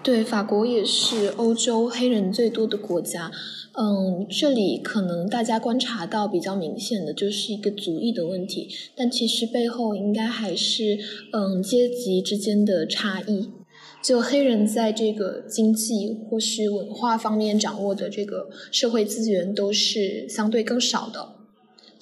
对，法国也是欧洲黑人最多的国家。嗯，这里可能大家观察到比较明显的就是一个族裔的问题，但其实背后应该还是嗯阶级之间的差异。就黑人在这个经济或是文化方面掌握的这个社会资源都是相对更少的。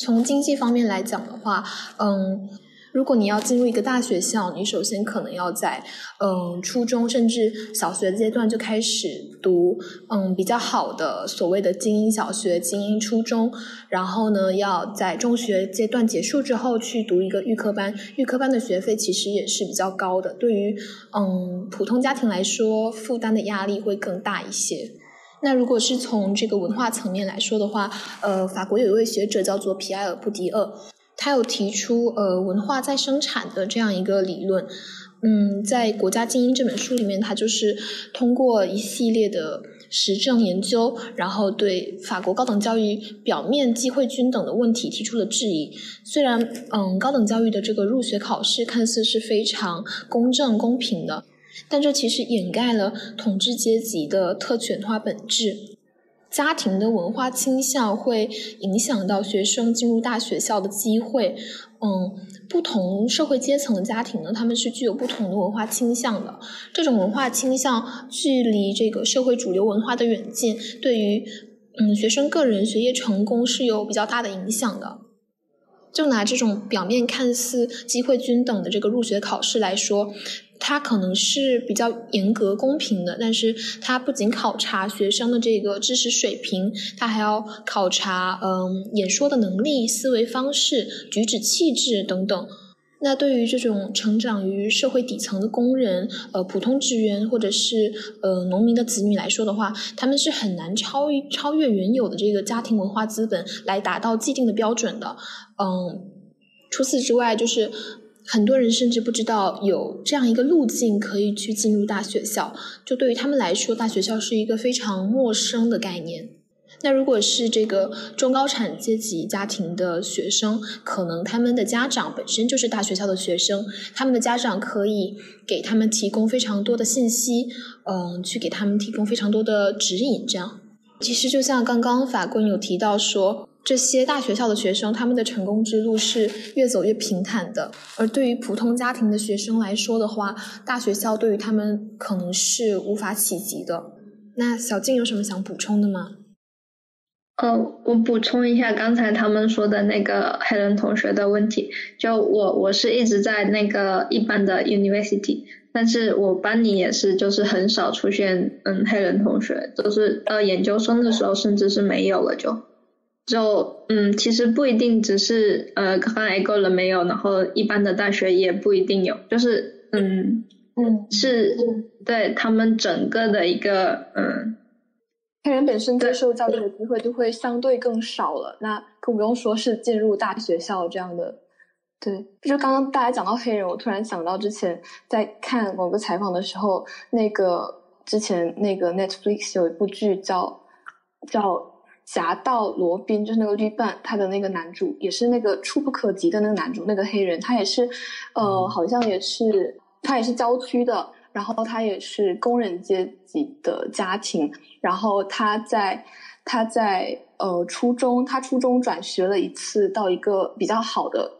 从经济方面来讲的话，嗯。如果你要进入一个大学校，你首先可能要在嗯初中甚至小学阶段就开始读嗯比较好的所谓的精英小学、精英初中，然后呢要在中学阶段结束之后去读一个预科班。预科班的学费其实也是比较高的，对于嗯普通家庭来说，负担的压力会更大一些。那如果是从这个文化层面来说的话，呃，法国有一位学者叫做皮埃尔·布迪厄。他有提出呃文化再生产的这样一个理论，嗯，在《国家精英》这本书里面，他就是通过一系列的实证研究，然后对法国高等教育表面机会均等的问题提出了质疑。虽然嗯高等教育的这个入学考试看似是非常公正公平的，但这其实掩盖了统治阶级的特权化本质。家庭的文化倾向会影响到学生进入大学校的机会。嗯，不同社会阶层的家庭呢，他们是具有不同的文化倾向的。这种文化倾向距离这个社会主流文化的远近，对于嗯学生个人学业成功是有比较大的影响的。就拿这种表面看似机会均等的这个入学考试来说。它可能是比较严格公平的，但是它不仅考察学生的这个知识水平，它还要考察嗯演说的能力、思维方式、举止气质等等。那对于这种成长于社会底层的工人、呃普通职员或者是呃农民的子女来说的话，他们是很难超越超越原有的这个家庭文化资本来达到既定的标准的。嗯，除此之外就是。很多人甚至不知道有这样一个路径可以去进入大学校，就对于他们来说，大学校是一个非常陌生的概念。那如果是这个中高产阶级家庭的学生，可能他们的家长本身就是大学校的学生，他们的家长可以给他们提供非常多的信息，嗯，去给他们提供非常多的指引。这样，其实就像刚刚法官有提到说。这些大学校的学生，他们的成功之路是越走越平坦的。而对于普通家庭的学生来说的话，大学校对于他们可能是无法企及的。那小静有什么想补充的吗？呃，我补充一下刚才他们说的那个黑人同学的问题。就我，我是一直在那个一般的 university，但是我班里也是，就是很少出现嗯黑人同学，就是呃研究生的时候甚至是没有了就。就嗯，其实不一定只是呃，刚刚 A 够了没有？然后一般的大学也不一定有，就是嗯嗯，是对他们整个的一个嗯，黑人本身接受教育的机会就会相对更少了。那更不用说是进入大学校这样的。对，就刚刚大家讲到黑人，我突然想到之前在看某个采访的时候，那个之前那个 Netflix 有一部剧叫叫。侠盗罗宾就是那个绿伴，他的那个男主也是那个触不可及的那个男主，那个黑人，他也是，呃，好像也是，他也是郊区的，然后他也是工人阶级的家庭，然后他在他在呃初中，他初中转学了一次到一个比较好的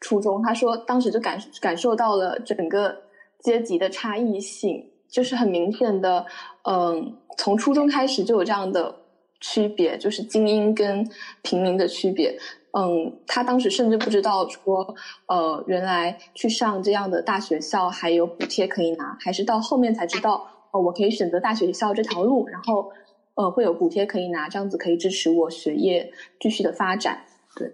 初中，他说当时就感感受到了整个阶级的差异性，就是很明显的，嗯，从初中开始就有这样的。区别就是精英跟平民的区别。嗯，他当时甚至不知道说，呃，原来去上这样的大学校还有补贴可以拿，还是到后面才知道，哦，我可以选择大学校这条路，然后，呃，会有补贴可以拿，这样子可以支持我学业继续的发展。对，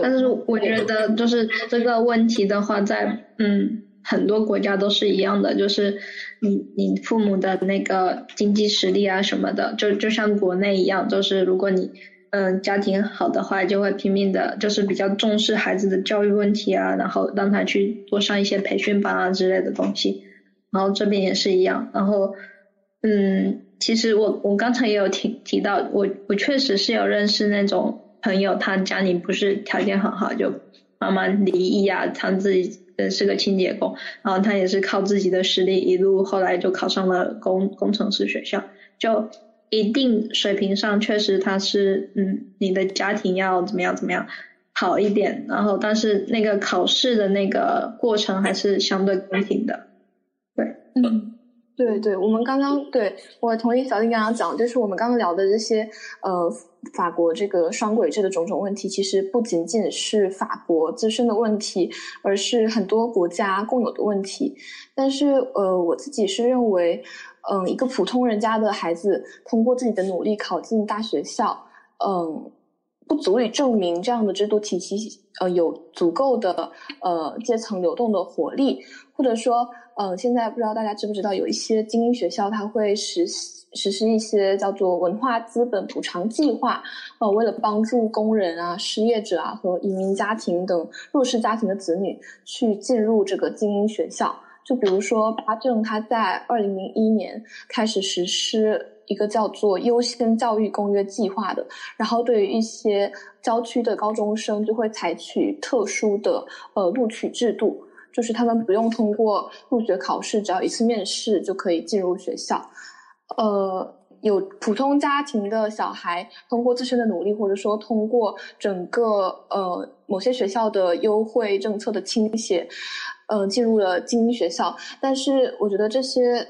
但是我觉得就是这个问题的话，在嗯。很多国家都是一样的，就是你你父母的那个经济实力啊什么的，就就像国内一样，就是如果你嗯家庭好的话，就会拼命的，就是比较重视孩子的教育问题啊，然后让他去多上一些培训班啊之类的东西。然后这边也是一样，然后嗯，其实我我刚才也有提提到，我我确实是有认识那种朋友，他家里不是条件很好，就妈妈离异啊，他自己。是个清洁工，然后他也是靠自己的实力一路，后来就考上了工工程师学校。就一定水平上，确实他是嗯，你的家庭要怎么样怎么样好一点，然后但是那个考试的那个过程还是相对公平的。对，嗯。对对，我们刚刚对我同意小丁刚刚讲，就是我们刚刚聊的这些呃法国这个双轨制的种种问题，其实不仅仅是法国自身的问题，而是很多国家共有的问题。但是呃，我自己是认为，嗯，一个普通人家的孩子通过自己的努力考进大学校，嗯，不足以证明这样的制度体系呃有足够的呃阶层流动的活力，或者说。嗯，现在不知道大家知不知道，有一些精英学校，它会实实施一些叫做文化资本补偿计划，呃，为了帮助工人啊、失业者啊和移民家庭等弱势家庭的子女去进入这个精英学校。就比如说，巴政他在二零零一年开始实施一个叫做优先教育公约计划的，然后对于一些郊区的高中生，就会采取特殊的呃录取制度。就是他们不用通过入学考试，只要一次面试就可以进入学校。呃，有普通家庭的小孩通过自身的努力，或者说通过整个呃某些学校的优惠政策的倾斜，呃，进入了精英学校。但是我觉得这些。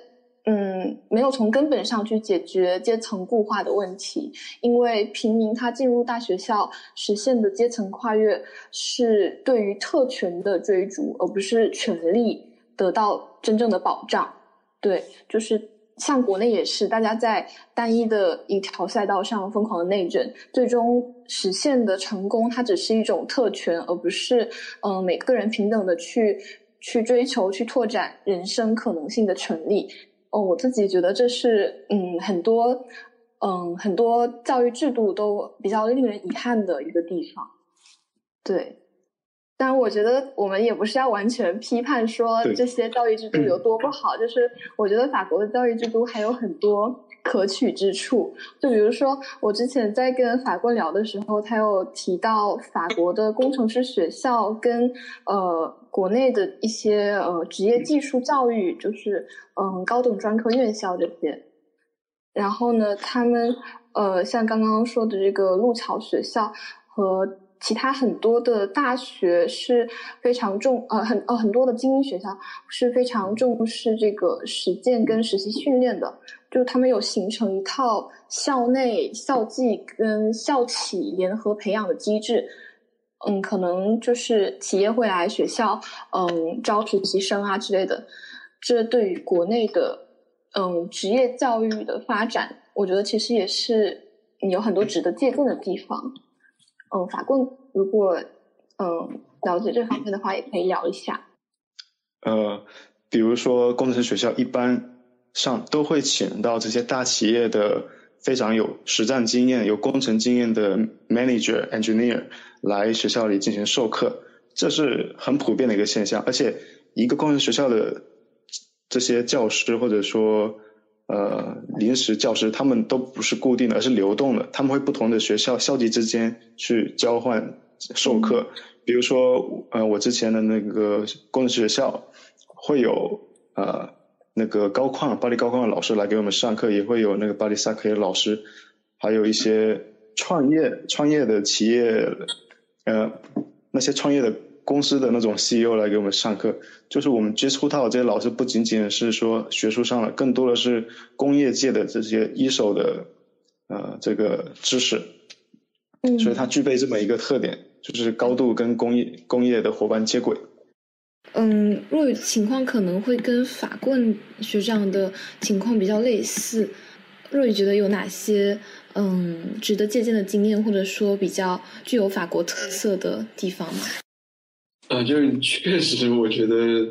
嗯，没有从根本上去解决阶层固化的问题，因为平民他进入大学校实现的阶层跨越是对于特权的追逐，而不是权利得到真正的保障。对，就是像国内也是，大家在单一的一条赛道上疯狂的内卷，最终实现的成功，它只是一种特权，而不是嗯每个人平等的去去追求、去拓展人生可能性的权利。哦，我自己觉得这是嗯很多嗯很多教育制度都比较令人遗憾的一个地方，对。但我觉得我们也不是要完全批判说这些教育制度有多不好，就是我觉得法国的教育制度还有很多可取之处。就比如说，我之前在跟法官聊的时候，他有提到法国的工程师学校跟呃。国内的一些呃职业技术教育，就是嗯高等专科院校这些，然后呢，他们呃像刚刚说的这个路桥学校和其他很多的大学是非常重呃很呃很多的精英学校是非常重视这个实践跟实习训练的，就他们有形成一套校内校际跟校企联合培养的机制。嗯，可能就是企业会来学校，嗯，招实习生啊之类的。这对于国内的嗯职业教育的发展，我觉得其实也是有很多值得借鉴的地方。嗯，法棍如果嗯了解这方面的话，也可以聊一下。呃，比如说工程学校一般上都会请到这些大企业的。非常有实战经验、有工程经验的 manager engineer 来学校里进行授课，这是很普遍的一个现象。而且，一个工程学校的这些教师或者说呃临时教师，他们都不是固定的，而是流动的。他们会不同的学校校级之间去交换授课。比如说，呃，我之前的那个工程学校会有呃。那个高矿巴黎高矿的老师来给我们上课，也会有那个巴黎萨克的老师，还有一些创业创业的企业，呃，那些创业的公司的那种 CEO 来给我们上课。就是我们接触到这些老师，不仅仅是说学术上的，更多的是工业界的这些一手的呃这个知识。嗯。所以它具备这么一个特点，就是高度跟工业工业的伙伴接轨。嗯，若雨情况可能会跟法棍学长的情况比较类似。若雨觉得有哪些嗯值得借鉴的经验，或者说比较具有法国特色的地方吗？啊，就是确实，我觉得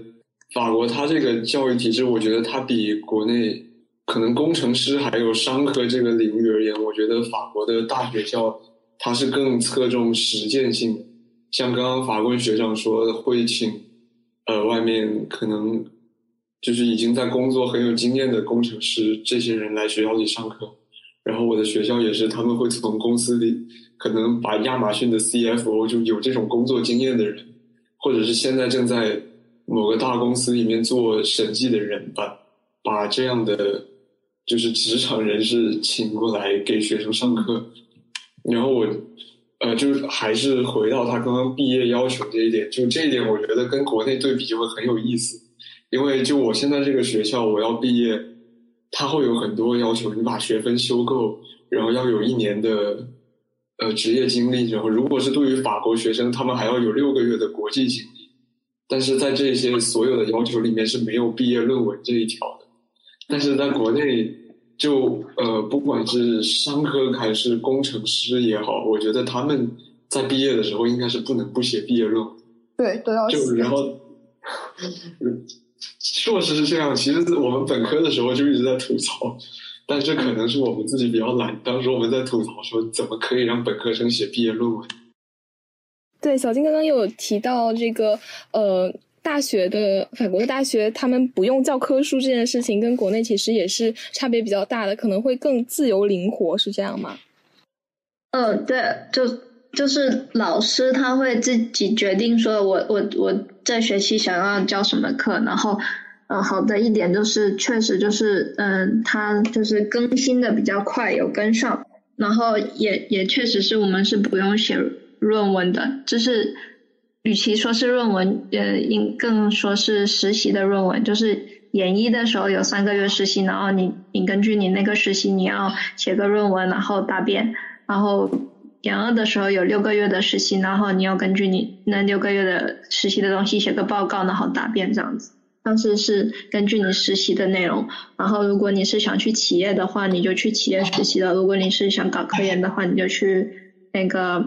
法国它这个教育体制，我觉得它比国内可能工程师还有商科这个领域而言，我觉得法国的大学校它是更侧重实践性的。像刚刚法国学长说会请呃外面可能就是已经在工作很有经验的工程师这些人来学校里上课，然后我的学校也是他们会从公司里可能把亚马逊的 CFO 就有这种工作经验的人，或者是现在正在。某个大公司里面做审计的人，把把这样的就是职场人士请过来给学生上课，然后我呃，就是还是回到他刚刚毕业要求这一点，就这一点，我觉得跟国内对比就会很有意思，因为就我现在这个学校，我要毕业，他会有很多要求，你把学分修够，然后要有一年的呃职业经历，然后如果是对于法国学生，他们还要有六个月的国际经历。但是在这些所有的要求里面是没有毕业论文这一条的，但是在国内就呃不管是商科还是工程师也好，我觉得他们在毕业的时候应该是不能不写毕业论文。对，都要写。就然后，(laughs) 硕士是这样，其实我们本科的时候就一直在吐槽，但这可能是我们自己比较懒。当时我们在吐槽说，怎么可以让本科生写毕业论文？对，小金刚刚有提到这个，呃，大学的法国的大学，他们不用教科书这件事情，跟国内其实也是差别比较大的，可能会更自由灵活，是这样吗？嗯，对，就就是老师他会自己决定说，我我我这学期想要教什么课，然后，呃，好的一点就是，确实就是，嗯，他就是更新的比较快，有跟上，然后也也确实是我们是不用写。论文的，就是与其说是论文，呃，应更说是实习的论文。就是研一的时候有三个月实习，然后你你根据你那个实习，你要写个论文，然后答辩。然后研二的时候有六个月的实习，然后你要根据你那六个月的实习的东西写个报告，然后答辩这样子。当时是根据你实习的内容，然后如果你是想去企业的话，你就去企业实习了；如果你是想搞科研的话，你就去那个。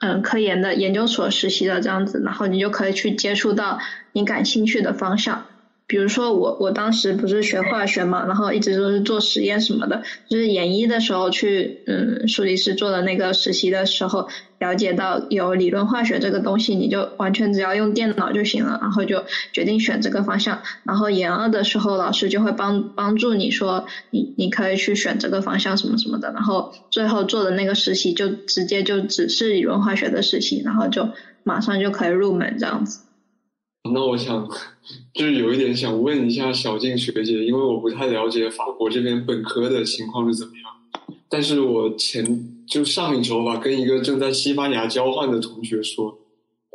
嗯，科研的研究所实习的这样子，然后你就可以去接触到你感兴趣的方向。比如说我我当时不是学化学嘛，然后一直都是做实验什么的，就是研一的时候去嗯数理师做的那个实习的时候，了解到有理论化学这个东西，你就完全只要用电脑就行了，然后就决定选这个方向。然后研二的时候，老师就会帮帮助你说你你可以去选这个方向什么什么的，然后最后做的那个实习就直接就只是理论化学的实习，然后就马上就可以入门这样子。那我想，就是有一点想问一下小静学姐，因为我不太了解法国这边本科的情况是怎么样。但是我前就上一周吧，跟一个正在西班牙交换的同学说，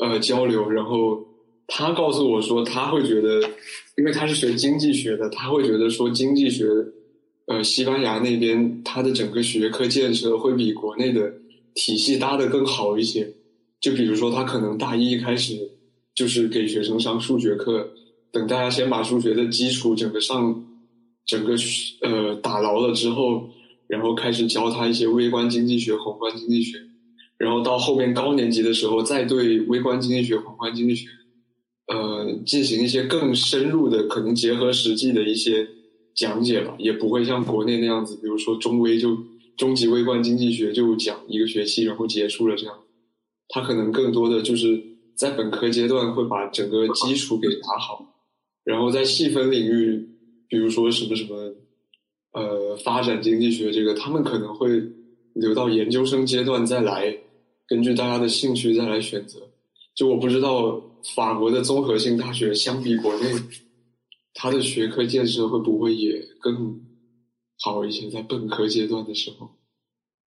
呃，交流，然后他告诉我说，他会觉得，因为他是学经济学的，他会觉得说经济学，呃，西班牙那边他的整个学科建设会比国内的体系搭的更好一些。就比如说，他可能大一开始。就是给学生上数学课，等大家先把数学的基础整个上，整个呃打牢了之后，然后开始教他一些微观经济学、宏观经济学，然后到后面高年级的时候，再对微观经济学、宏观经济学，呃进行一些更深入的、可能结合实际的一些讲解吧，也不会像国内那样子，比如说中微就中级微观经济学就讲一个学期，然后结束了这样，他可能更多的就是。在本科阶段会把整个基础给打好，然后在细分领域，比如说什么什么，呃，发展经济学这个，他们可能会留到研究生阶段再来，根据大家的兴趣再来选择。就我不知道法国的综合性大学相比国内，它的学科建设会不会也更好一些？在本科阶段的时候。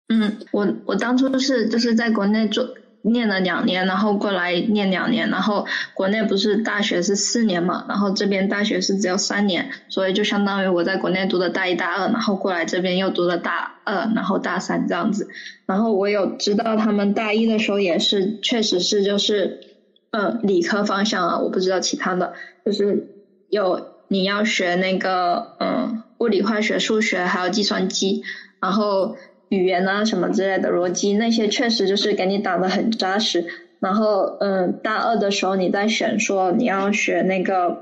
嗯，我我当初是就是在国内做。念了两年，然后过来念两年，然后国内不是大学是四年嘛，然后这边大学是只有三年，所以就相当于我在国内读的大一、大二，然后过来这边又读了大二，然后大三这样子。然后我有知道他们大一的时候也是，确实是就是，嗯，理科方向啊，我不知道其他的，就是有你要学那个嗯物理、化学、数学，还有计算机，然后。语言啊什么之类的逻辑那些确实就是给你打的很扎实，然后嗯大二的时候你在选说你要学那个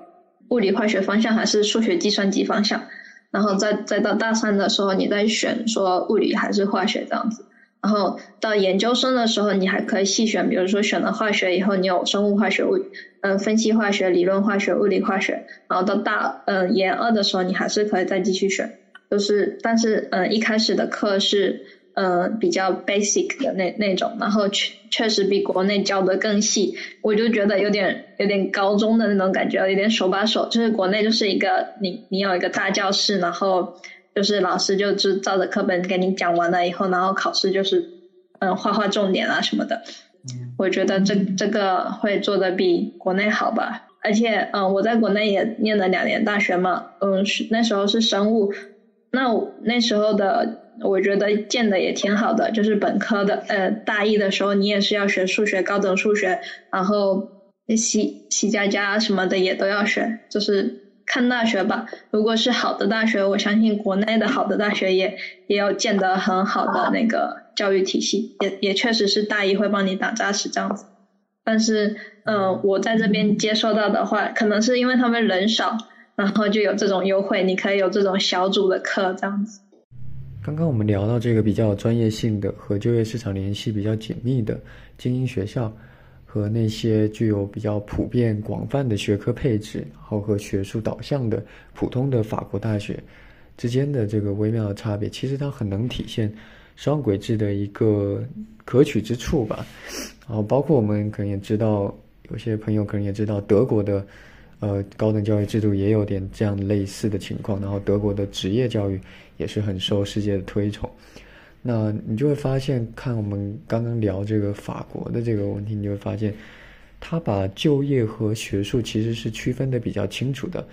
物理化学方向还是数学计算机方向，然后再再到大三的时候，你再选说物理还是化学这样子。然后到研究生的时候，你还可以细选，比如说选了化学以后，你有生物化学、物嗯分析化学、理论化学、物理化学。然后到大嗯研二的时候，你还是可以再继续选，就是但是嗯一开始的课是嗯比较 basic 的那那种，然后确确实比国内教的更细，我就觉得有点有点高中的那种感觉，有点手把手。就是国内就是一个你你有一个大教室，然后。就是老师就就照着课本给你讲完了以后，然后考试就是嗯画画重点啊什么的。我觉得这这个会做的比国内好吧。而且嗯我在国内也念了两年大学嘛，嗯是那时候是生物，那那时候的我觉得建的也挺好的，就是本科的呃大一的时候你也是要学数学高等数学，然后习习加加什么的也都要学，就是。看大学吧，如果是好的大学，我相信国内的好的大学也也有建得很好的那个教育体系，也也确实是大一会帮你打扎实这样子。但是，嗯，我在这边接收到的话，可能是因为他们人少，然后就有这种优惠，你可以有这种小组的课这样子。刚刚我们聊到这个比较专业性的和就业市场联系比较紧密的精英学校。和那些具有比较普遍、广泛的学科配置，然后和学术导向的普通的法国大学之间的这个微妙的差别，其实它很能体现双轨制的一个可取之处吧。然后，包括我们可能也知道，有些朋友可能也知道，德国的呃高等教育制度也有点这样类似的情况。然后，德国的职业教育也是很受世界的推崇。那你就会发现，看我们刚刚聊这个法国的这个问题，你就会发现，他把就业和学术其实是区分的比较清楚的。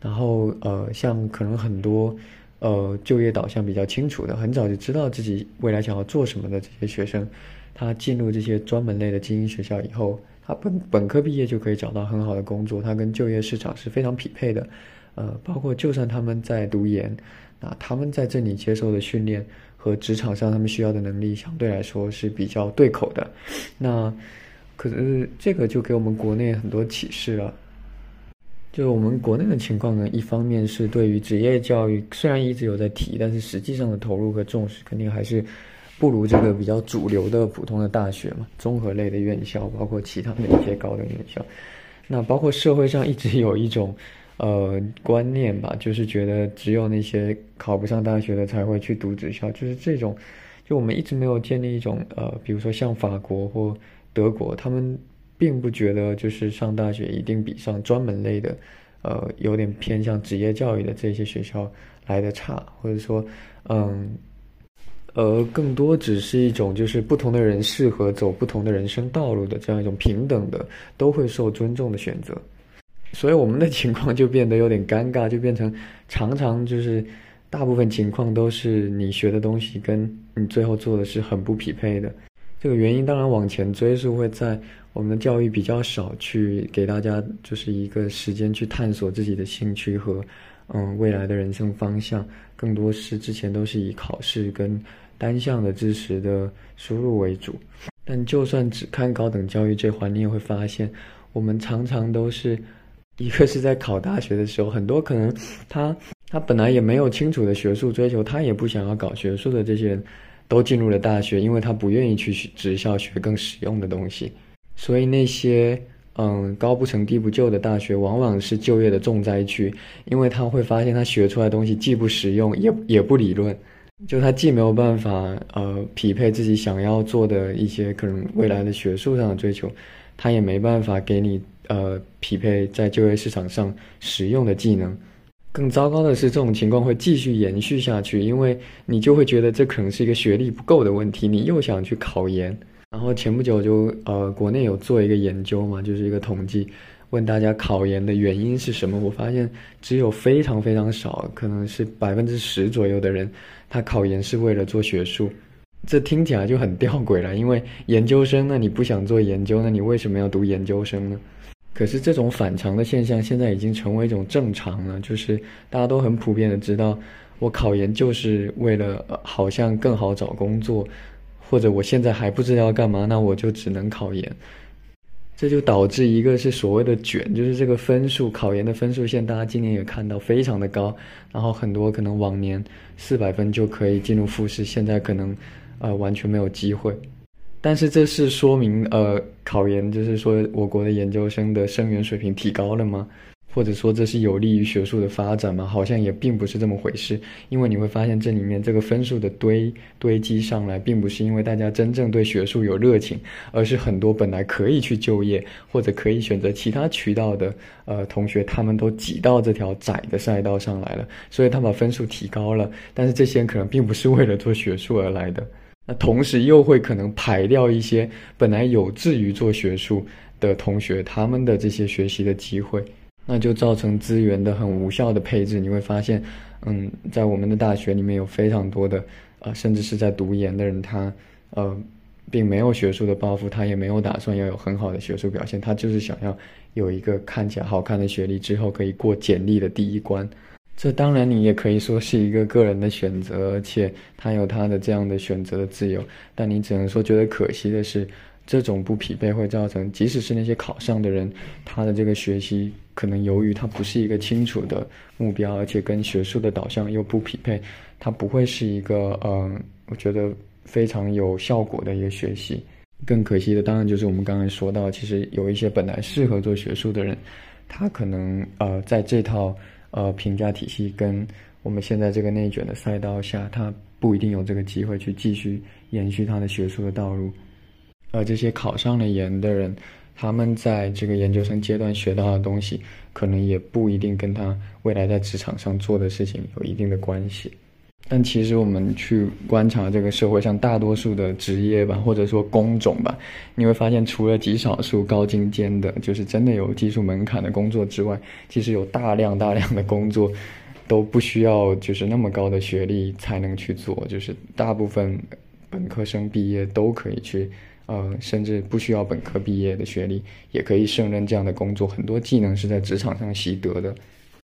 然后，呃，像可能很多，呃，就业导向比较清楚的，很早就知道自己未来想要做什么的这些学生，他进入这些专门类的精英学校以后，他本本科毕业就可以找到很好的工作，他跟就业市场是非常匹配的。呃，包括就算他们在读研，那他们在这里接受的训练。和职场上他们需要的能力相对来说是比较对口的，那可是这个就给我们国内很多启示了。就我们国内的情况呢，一方面是对于职业教育虽然一直有在提，但是实际上的投入和重视肯定还是不如这个比较主流的普通的大学嘛，综合类的院校，包括其他的一些高等院校。那包括社会上一直有一种。呃，观念吧，就是觉得只有那些考不上大学的才会去读职校，就是这种，就我们一直没有建立一种呃，比如说像法国或德国，他们并不觉得就是上大学一定比上专门类的，呃，有点偏向职业教育的这些学校来的差，或者说，嗯，而更多只是一种就是不同的人适合走不同的人生道路的这样一种平等的，都会受尊重的选择。所以我们的情况就变得有点尴尬，就变成常常就是大部分情况都是你学的东西跟你最后做的是很不匹配的。这个原因当然往前追溯会在我们的教育比较少去给大家就是一个时间去探索自己的兴趣和嗯未来的人生方向，更多是之前都是以考试跟单向的知识的输入为主。但就算只看高等教育这环，你也会发现我们常常都是。一个是在考大学的时候，很多可能他他本来也没有清楚的学术追求，他也不想要搞学术的这些人，都进入了大学，因为他不愿意去职校学更实用的东西。所以那些嗯高不成低不就的大学，往往是就业的重灾区，因为他会发现他学出来东西既不实用，也也不理论，就他既没有办法呃匹配自己想要做的一些可能未来的学术上的追求，他也没办法给你。呃，匹配在就业市场上实用的技能。更糟糕的是，这种情况会继续延续下去，因为你就会觉得这可能是一个学历不够的问题，你又想去考研。然后前不久就呃，国内有做一个研究嘛，就是一个统计，问大家考研的原因是什么？我发现只有非常非常少，可能是百分之十左右的人，他考研是为了做学术。这听起来就很吊诡了，因为研究生那你不想做研究，那你为什么要读研究生呢？可是这种反常的现象现在已经成为一种正常了，就是大家都很普遍的知道，我考研就是为了好像更好找工作，或者我现在还不知道要干嘛，那我就只能考研。这就导致一个是所谓的卷，就是这个分数考研的分数线，大家今年也看到非常的高，然后很多可能往年四百分就可以进入复试，现在可能呃完全没有机会。但是这是说明呃考研就是说我国的研究生的生源水平提高了吗？或者说这是有利于学术的发展吗？好像也并不是这么回事，因为你会发现这里面这个分数的堆堆积上来，并不是因为大家真正对学术有热情，而是很多本来可以去就业或者可以选择其他渠道的呃同学，他们都挤到这条窄的赛道上来了，所以他把分数提高了。但是这些人可能并不是为了做学术而来的，那同时又会可能排掉一些本来有志于做学术的同学，他们的这些学习的机会。那就造成资源的很无效的配置。你会发现，嗯，在我们的大学里面有非常多的，呃，甚至是在读研的人，他，呃，并没有学术的抱负，他也没有打算要有很好的学术表现，他就是想要有一个看起来好看的学历，之后可以过简历的第一关。这当然你也可以说是一个个人的选择，而且他有他的这样的选择的自由。但你只能说觉得可惜的是。这种不匹配会造成，即使是那些考上的人，他的这个学习可能由于他不是一个清楚的目标，而且跟学术的导向又不匹配，他不会是一个嗯，我觉得非常有效果的一个学习。更可惜的当然就是我们刚才说到，其实有一些本来适合做学术的人，他可能呃在这套呃评价体系跟我们现在这个内卷的赛道下，他不一定有这个机会去继续延续他的学术的道路。而这些考上了研的人，他们在这个研究生阶段学到的东西，可能也不一定跟他未来在职场上做的事情有一定的关系。但其实我们去观察这个社会上大多数的职业吧，或者说工种吧，你会发现，除了极少数高精尖的，就是真的有技术门槛的工作之外，其实有大量大量的工作都不需要就是那么高的学历才能去做，就是大部分本科生毕业都可以去。呃，甚至不需要本科毕业的学历，也可以胜任这样的工作。很多技能是在职场上习得的，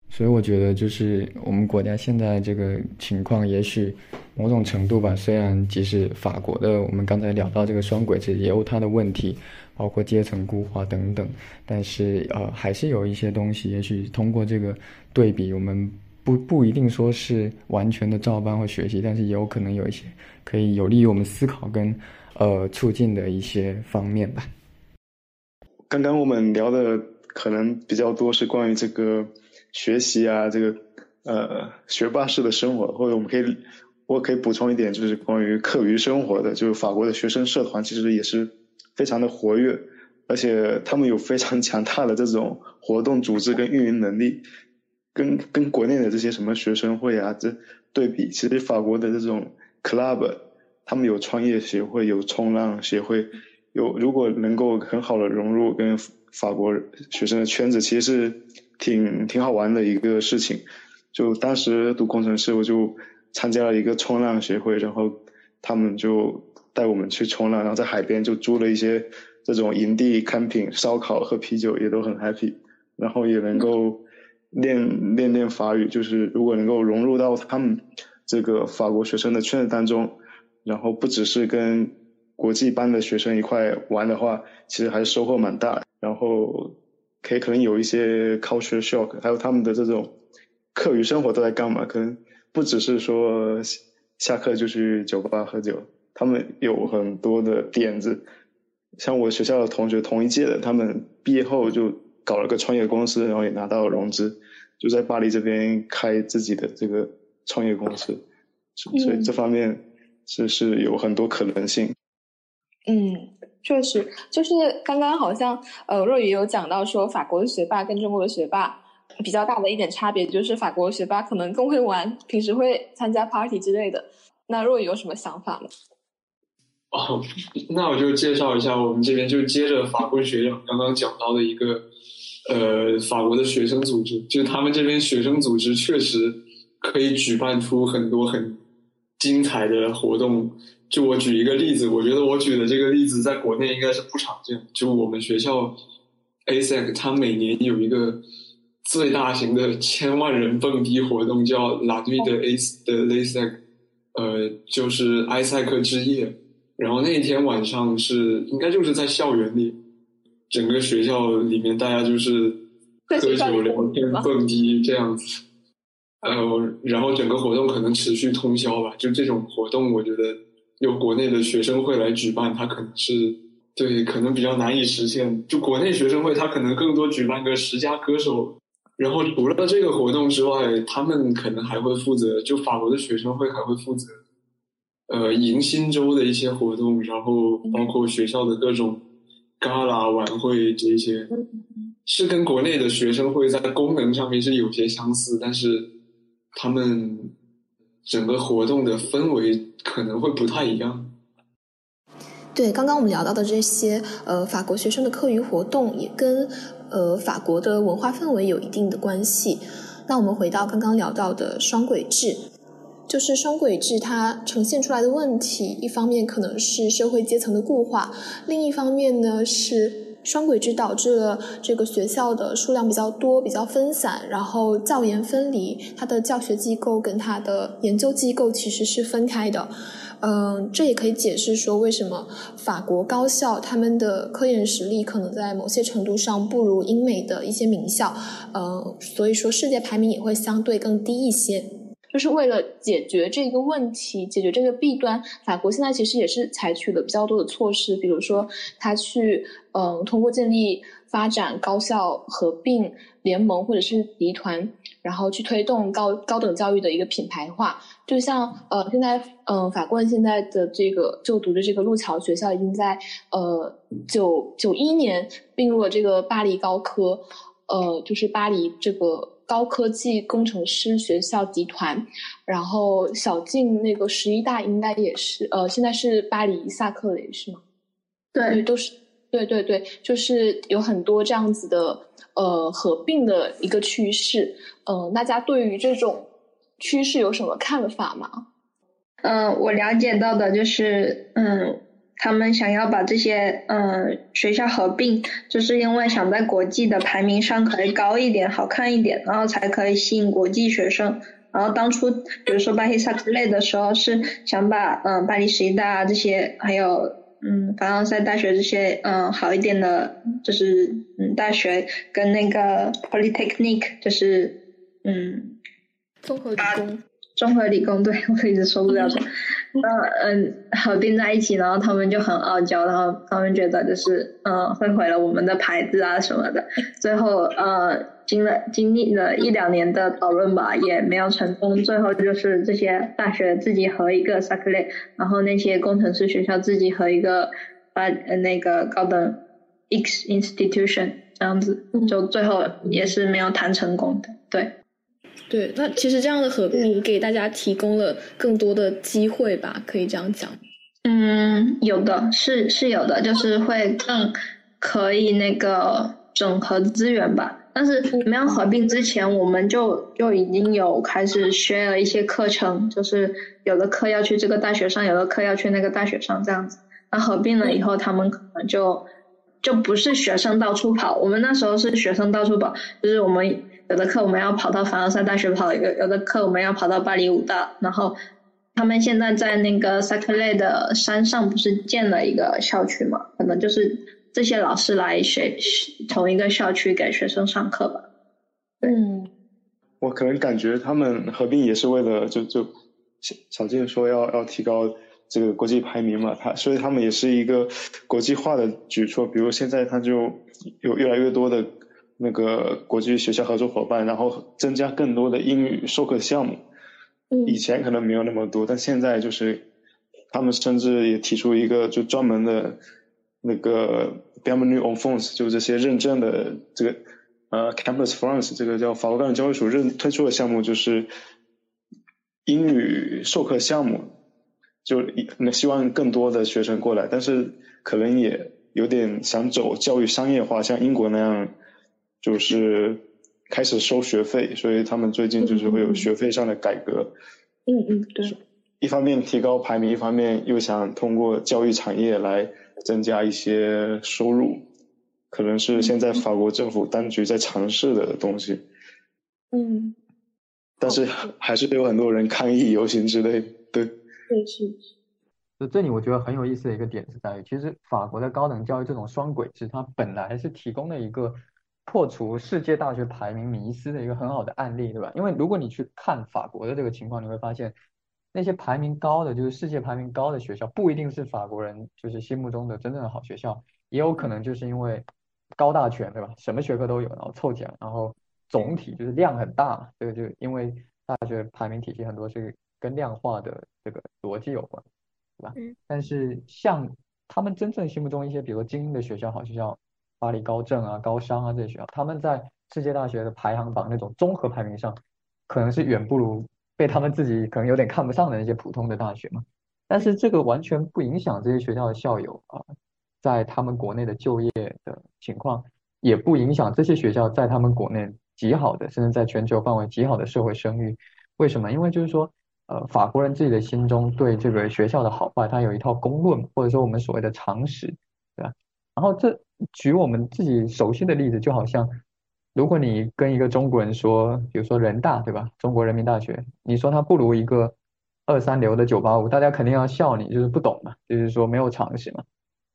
所以我觉得，就是我们国家现在这个情况，也许某种程度吧。虽然即使法国的，我们刚才聊到这个双轨制也有它的问题，包括阶层固化等等，但是呃，还是有一些东西，也许通过这个对比，我们不不一定说是完全的照搬或学习，但是也有可能有一些可以有利于我们思考跟。呃，促进的一些方面吧。刚刚我们聊的可能比较多是关于这个学习啊，这个呃学霸式的生活，或者我们可以我可以补充一点，就是关于课余生活的，就是法国的学生社团其实也是非常的活跃，而且他们有非常强大的这种活动组织跟运营能力，跟跟国内的这些什么学生会啊这对比，其实法国的这种 club。他们有创业协会，有冲浪协会，有如果能够很好的融入跟法国学生的圈子，其实是挺挺好玩的一个事情。就当时读工程师，我就参加了一个冲浪协会，然后他们就带我们去冲浪，然后在海边就租了一些这种营地 camping，烧烤喝啤酒也都很 happy，然后也能够练练练法语，就是如果能够融入到他们这个法国学生的圈子当中。然后不只是跟国际班的学生一块玩的话，其实还是收获蛮大。然后可以可能有一些 culture shock，还有他们的这种课余生活都在干嘛？可能不只是说下课就去酒吧喝酒，他们有很多的点子。像我学校的同学同一届的，他们毕业后就搞了个创业公司，然后也拿到了融资，就在巴黎这边开自己的这个创业公司。所以这方面。是是有很多可能性，嗯，确实，就是刚刚好像呃若雨有讲到说，法国的学霸跟中国的学霸比较大的一点差别，就是法国学霸可能更会玩，平时会参加 party 之类的。那若雨有什么想法吗？哦，那我就介绍一下，我们这边就接着法国学长刚刚讲到的一个呃法国的学生组织，就他们这边学生组织确实可以举办出很多很。精彩的活动，就我举一个例子，我觉得我举的这个例子在国内应该是不常见。就我们学校 ASEC，它每年有一个最大型的千万人蹦迪活动，叫 La Nuit de ASEC，呃，就是埃塞克之夜。然后那一天晚上是应该就是在校园里，整个学校里面大家就是喝酒聊天蹦迪这样子，呃，然后整个活动可能持续通宵吧。就这种活动，我觉得由国内的学生会来举办，它可能是对可能比较难以实现。就国内学生会，它可能更多举办个十佳歌手。然后除了这个活动之外，他们可能还会负责，就法国的学生会还会负责，呃，迎新周的一些活动，然后包括学校的各种 gala 晚会这些，是跟国内的学生会在功能上面是有些相似，但是他们整个活动的氛围可能会不太一样。对，刚刚我们聊到的这些，呃，法国学生的课余活动也跟。呃，法国的文化氛围有一定的关系。那我们回到刚刚聊到的双轨制，就是双轨制它呈现出来的问题，一方面可能是社会阶层的固化，另一方面呢是双轨制导致了这个学校的数量比较多、比较分散，然后教研分离，它的教学机构跟它的研究机构其实是分开的。嗯，这也可以解释说为什么法国高校他们的科研实力可能在某些程度上不如英美的一些名校，嗯，所以说世界排名也会相对更低一些。就是为了解决这个问题，解决这个弊端，法国现在其实也是采取了比较多的措施，比如说他去嗯通过建立发展高校合并联盟或者是集团。然后去推动高高等教育的一个品牌化，就像呃，现在嗯，法冠现在的这个就读的这个路桥学校，已经在呃九九一年并入了这个巴黎高科，呃，就是巴黎这个高科技工程师学校集团。然后小静那个十一大应该也是呃，现在是巴黎萨克雷是吗？对，都是对对对，就是有很多这样子的。呃，合并的一个趋势，嗯，大家对于这种趋势有什么看法吗？嗯，我了解到的就是，嗯，他们想要把这些嗯学校合并，就是因为想在国际的排名上可以高一点、好看一点，然后才可以吸引国际学生。然后当初比如说巴黎萨之类的时候，是想把嗯巴黎十一大这些还有。嗯，凡尔赛大学这些嗯好一点的，就是嗯大学跟那个 Polytechnic 就是嗯综合理工，综合理工对我一直说不了错，嗯嗯合并在一起，然后他们就很傲娇，然后他们觉得就是嗯会毁了我们的牌子啊什么的，最后呃。经了经历了一两年的讨论吧，也没有成功。最后就是这些大学自己合一个 s a c l e 然后那些工程师学校自己合一个呃那个高等 X institution 这样子，就最后也是没有谈成功的。对，对，那其实这样的合并给大家提供了更多的机会吧，可以这样讲。嗯，有的是是有的，就是会更可以那个整合资源吧。但是没有合并之前，我们就就已经有开始学了一些课程，就是有的课要去这个大学上，有的课要去那个大学上这样子。那合并了以后，他们可能就就不是学生到处跑，我们那时候是学生到处跑，就是我们有的课我们要跑到凡尔赛大学跑，有有的课我们要跑到巴黎五大。然后他们现在在那个萨克雷的山上不是建了一个校区嘛？可能就是。这些老师来学同一个校区给学生上课吧。嗯，我可能感觉他们合并也是为了就就小小静说要要提高这个国际排名嘛，他所以他们也是一个国际化的举措。比如现在他就有越来越多的那个国际学校合作伙伴，然后增加更多的英语授课项目。嗯，以前可能没有那么多，但现在就是他们甚至也提出一个就专门的。那个 Bienvenue en France 就这些认证的这个呃 Campus France 这个叫法国高等教育署认推出的项目就是英语授课项目，就那希望更多的学生过来，但是可能也有点想走教育商业化，像英国那样就是开始收学费，所以他们最近就是会有学费上的改革。嗯嗯，对。一方面提高排名，一方面又想通过教育产业来。增加一些收入，可能是现在法国政府当局在尝试的东西。嗯，但是还是有很多人抗议、游行之类。对，对是。就这里我觉得很有意思的一个点是在于，其实法国的高等教育这种双轨制，它本来是提供了一个破除世界大学排名迷思的一个很好的案例，对吧？因为如果你去看法国的这个情况，你会发现那些排名高的，就是世界排名高的学校，不一定是法国人就是心目中的真正的好学校，也有可能就是因为高大全，对吧？什么学科都有，然后凑起来，然后总体就是量很大，这个就因为大学排名体系很多是跟量化的这个逻辑有关。对吧？嗯。但是像他们真正心目中一些，比如说精英的学校，好学校，巴黎高政啊、高商啊这些学校，他们在世界大学的排行榜那种综合排名上，可能是远不如被他们自己可能有点看不上的那些普通的大学嘛。但是这个完全不影响这些学校的校友啊，在他们国内的就业的情况，也不影响这些学校在他们国内极好的，甚至在全球范围极好的社会声誉。为什么？因为就是说。呃，法国人自己的心中对这个学校的好坏，他有一套公论，或者说我们所谓的常识，对吧？然后这举我们自己熟悉的例子，就好像如果你跟一个中国人说，比如说人大，对吧？中国人民大学，你说他不如一个二三流的九八五，大家肯定要笑你，就是不懂嘛，就是说没有常识嘛。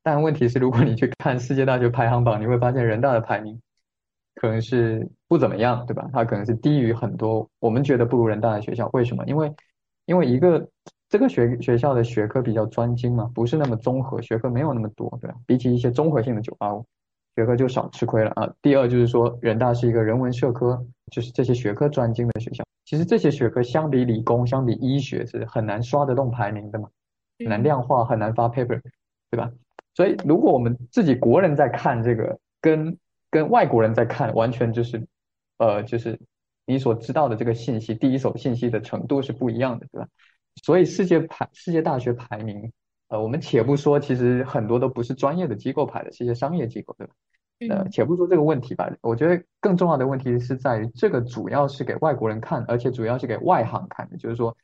但问题是，如果你去看世界大学排行榜，你会发现人大的排名可能是不怎么样，对吧？它可能是低于很多我们觉得不如人大的学校。为什么？因为因为一个这个学学校的学科比较专精嘛，不是那么综合，学科没有那么多，对吧？比起一些综合性的九八五，学科就少吃亏了啊。第二就是说，人大是一个人文社科，就是这些学科专精的学校。其实这些学科相比理工，相比医学是很难刷得动排名的嘛，很难量化，很难发 paper，对吧？所以如果我们自己国人在看这个，跟跟外国人在看，完全就是，呃，就是。你所知道的这个信息，第一手信息的程度是不一样的，对吧？所以世界排世界大学排名，呃，我们且不说，其实很多都不是专业的机构排的，是一些商业机构，对吧？呃，且不说这个问题吧，我觉得更重要的问题是在于，这个主要是给外国人看，而且主要是给外行看的，就是说，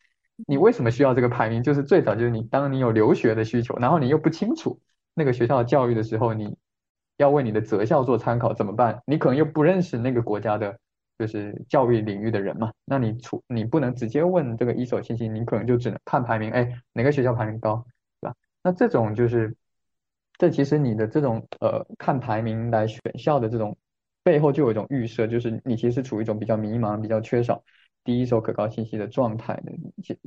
你为什么需要这个排名？就是最早就是你当你有留学的需求，然后你又不清楚那个学校的教育的时候，你要为你的择校做参考怎么办？你可能又不认识那个国家的。就是教育领域的人嘛，那你出你不能直接问这个一手信息，你可能就只能看排名，哎，哪个学校排名高，对吧？那这种就是，这其实你的这种呃看排名来选校的这种背后就有一种预设，就是你其实处于一种比较迷茫、比较缺少第一手可靠信息的状态的，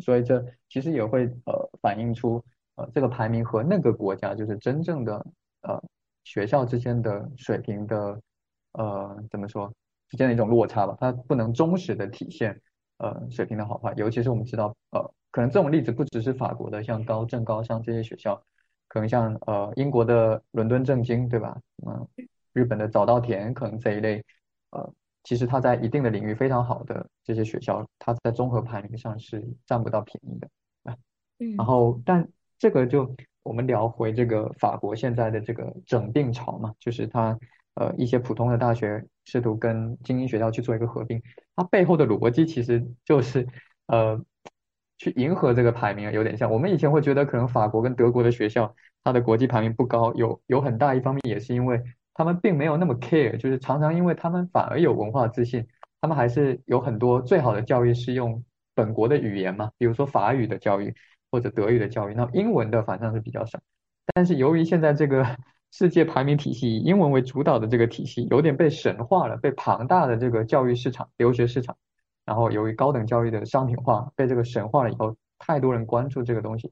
所以这其实也会呃反映出呃这个排名和那个国家就是真正的呃学校之间的水平的呃怎么说？之间的一种落差吧，它不能忠实的体现呃水平的好坏，尤其是我们知道呃可能这种例子不只是法国的，像高正高商这些学校，可能像呃英国的伦敦政经对吧？嗯，日本的早稻田可能这一类呃其实它在一定的领域非常好的这些学校，它在综合排名上是占不到便宜的啊。嗯，然后但这个就我们聊回这个法国现在的这个整并潮嘛，就是它。呃，一些普通的大学试图跟精英学校去做一个合并，它背后的逻辑其实就是呃，去迎合这个排名，有点像我们以前会觉得可能法国跟德国的学校它的国际排名不高，有有很大一方面也是因为他们并没有那么 care，就是常常因为他们反而有文化自信，他们还是有很多最好的教育是用本国的语言嘛，比如说法语的教育或者德语的教育，那英文的反正是比较少，但是由于现在这个。世界排名体系以英文为主导的这个体系有点被神化了，被庞大的这个教育市场、留学市场，然后由于高等教育的商品化被这个神化了以后，太多人关注这个东西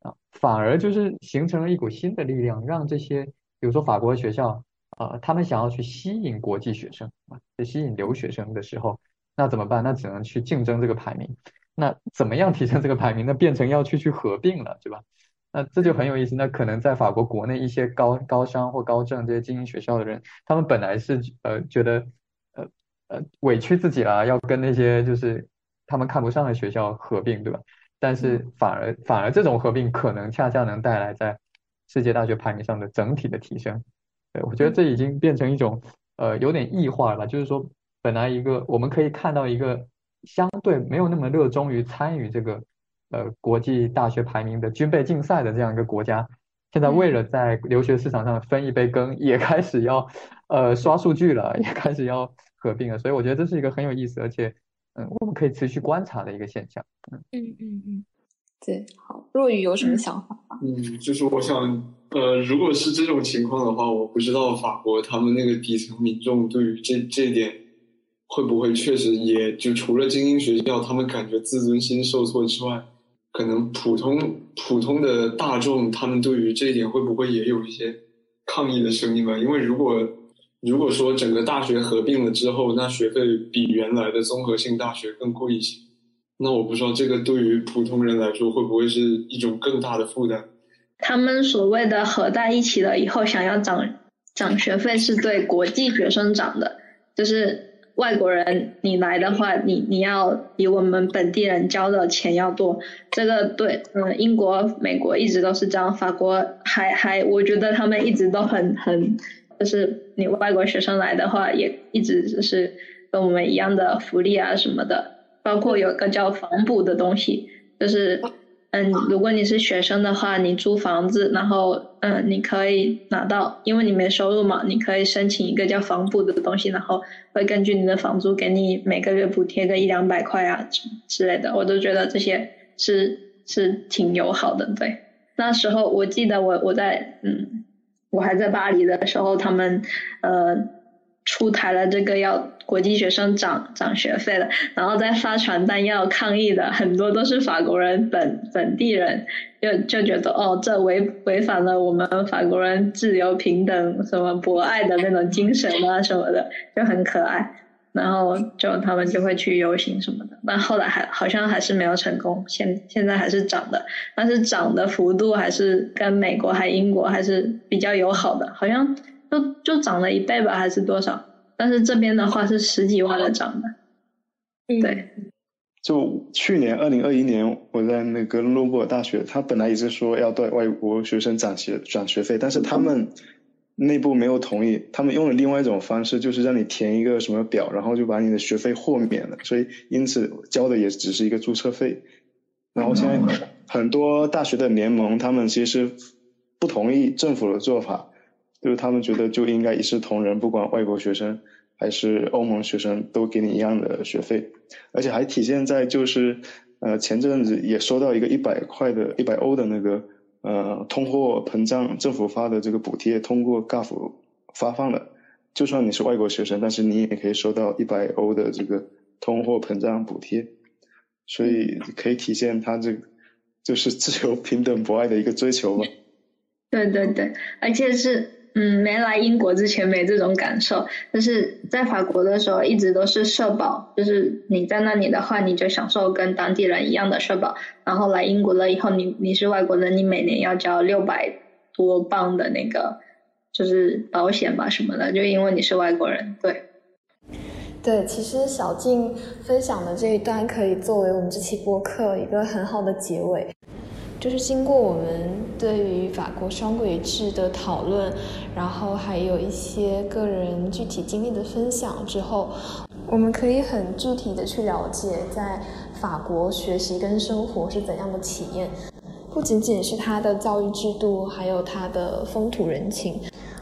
啊，反而就是形成了一股新的力量，让这些比如说法国学校啊，他们想要去吸引国际学生啊，去吸引留学生的时候，那怎么办？那只能去竞争这个排名。那怎么样提升这个排名？那变成要去去合并了，对吧？那这就很有意思。那可能在法国国内一些高高商或高政这些精英学校的人，他们本来是呃觉得呃呃委屈自己啦，要跟那些就是他们看不上的学校合并，对吧？但是反而反而这种合并可能恰恰能带来在世界大学排名上的整体的提升。对我觉得这已经变成一种呃有点异化了，就是说本来一个我们可以看到一个相对没有那么热衷于参与这个。呃，国际大学排名的军备竞赛的这样一个国家，现在为了在留学市场上分一杯羹，也开始要呃刷数据了，也开始要合并了。所以我觉得这是一个很有意思，而且嗯，我们可以持续观察的一个现象。嗯嗯嗯嗯，对，好，若雨有什么想法吗？嗯，就是我想，呃，如果是这种情况的话，我不知道法国他们那个底层民众对于这这点，会不会确实也就除了精英学校，他们感觉自尊心受挫之外，可能普通普通的大众，他们对于这一点会不会也有一些抗议的声音吧？因为如果如果说整个大学合并了之后，那学费比原来的综合性大学更贵一些。那我不知道这个对于普通人来说会不会是一种更大的负担？他们所谓的合在一起了以后想要涨涨学费，是对国际学生涨的，就是外国人你来的话，你你要比我们本地人交的钱要多。这个对，嗯，英国、美国一直都是这样，法国还还，我觉得他们一直都很很，就是你外国学生来的话，也一直就是跟我们一样的福利啊什么的。包括有个叫房补的东西，就是，嗯，如果你是学生的话，你租房子，然后，嗯，你可以拿到，因为你没收入嘛，你可以申请一个叫房补的东西，然后会根据你的房租给你每个月补贴个一两百块啊之类的，我都觉得这些是是挺友好的。对，那时候我记得我我在，嗯，我还在巴黎的时候，他们，呃。出台了这个要国际学生涨涨学费了，然后再发传单要抗议的很多都是法国人本本地人，就就觉得哦这违违反了我们法国人自由平等什么博爱的那种精神啊什么的，就很可爱。然后就他们就会去游行什么的，但后来还好像还是没有成功，现现在还是涨的，但是涨的幅度还是跟美国还英国还是比较友好的，好像。就就涨了一倍吧，还是多少？但是这边的话是十几万的涨的。对。就去年二零二一年，我在那个诺布尔大学，他本来也是说要对外国学生涨学涨学费，但是他们内部没有同意，他们用了另外一种方式，就是让你填一个什么表，然后就把你的学费豁免了，所以因此交的也只是一个注册费。然后现在很多大学的联盟，他们其实不同意政府的做法。就是他们觉得就应该一视同仁，不管外国学生还是欧盟学生，都给你一样的学费，而且还体现在就是，呃，前阵子也收到一个一百块的一百欧的那个呃通货膨胀政府发的这个补贴，通过 GAF 发放了，就算你是外国学生，但是你也可以收到一百欧的这个通货膨胀补贴，所以可以体现他这个就是自由平等博爱的一个追求嘛。对对对，而且是。嗯，没来英国之前没这种感受，但是在法国的时候一直都是社保，就是你在那里的话，你就享受跟当地人一样的社保。然后来英国了以后，你你是外国人，你每年要交六百多镑的那个就是保险吧什么的，就因为你是外国人。对，对，其实小静分享的这一段可以作为我们这期播客一个很好的结尾。就是经过我们对于法国双轨制的讨论，然后还有一些个人具体经历的分享之后，我们可以很具体的去了解在法国学习跟生活是怎样的体验，不仅仅是它的教育制度，还有它的风土人情。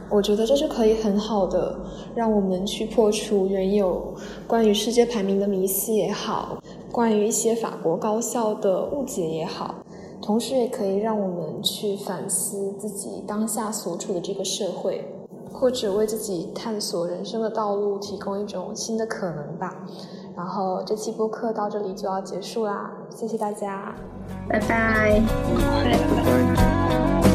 我觉得这是可以很好的让我们去破除原有关于世界排名的迷思也好，关于一些法国高校的误解也好。同时，也可以让我们去反思自己当下所处的这个社会，或者为自己探索人生的道路提供一种新的可能吧。然后，这期播客到这里就要结束啦，谢谢大家，拜拜，拜拜。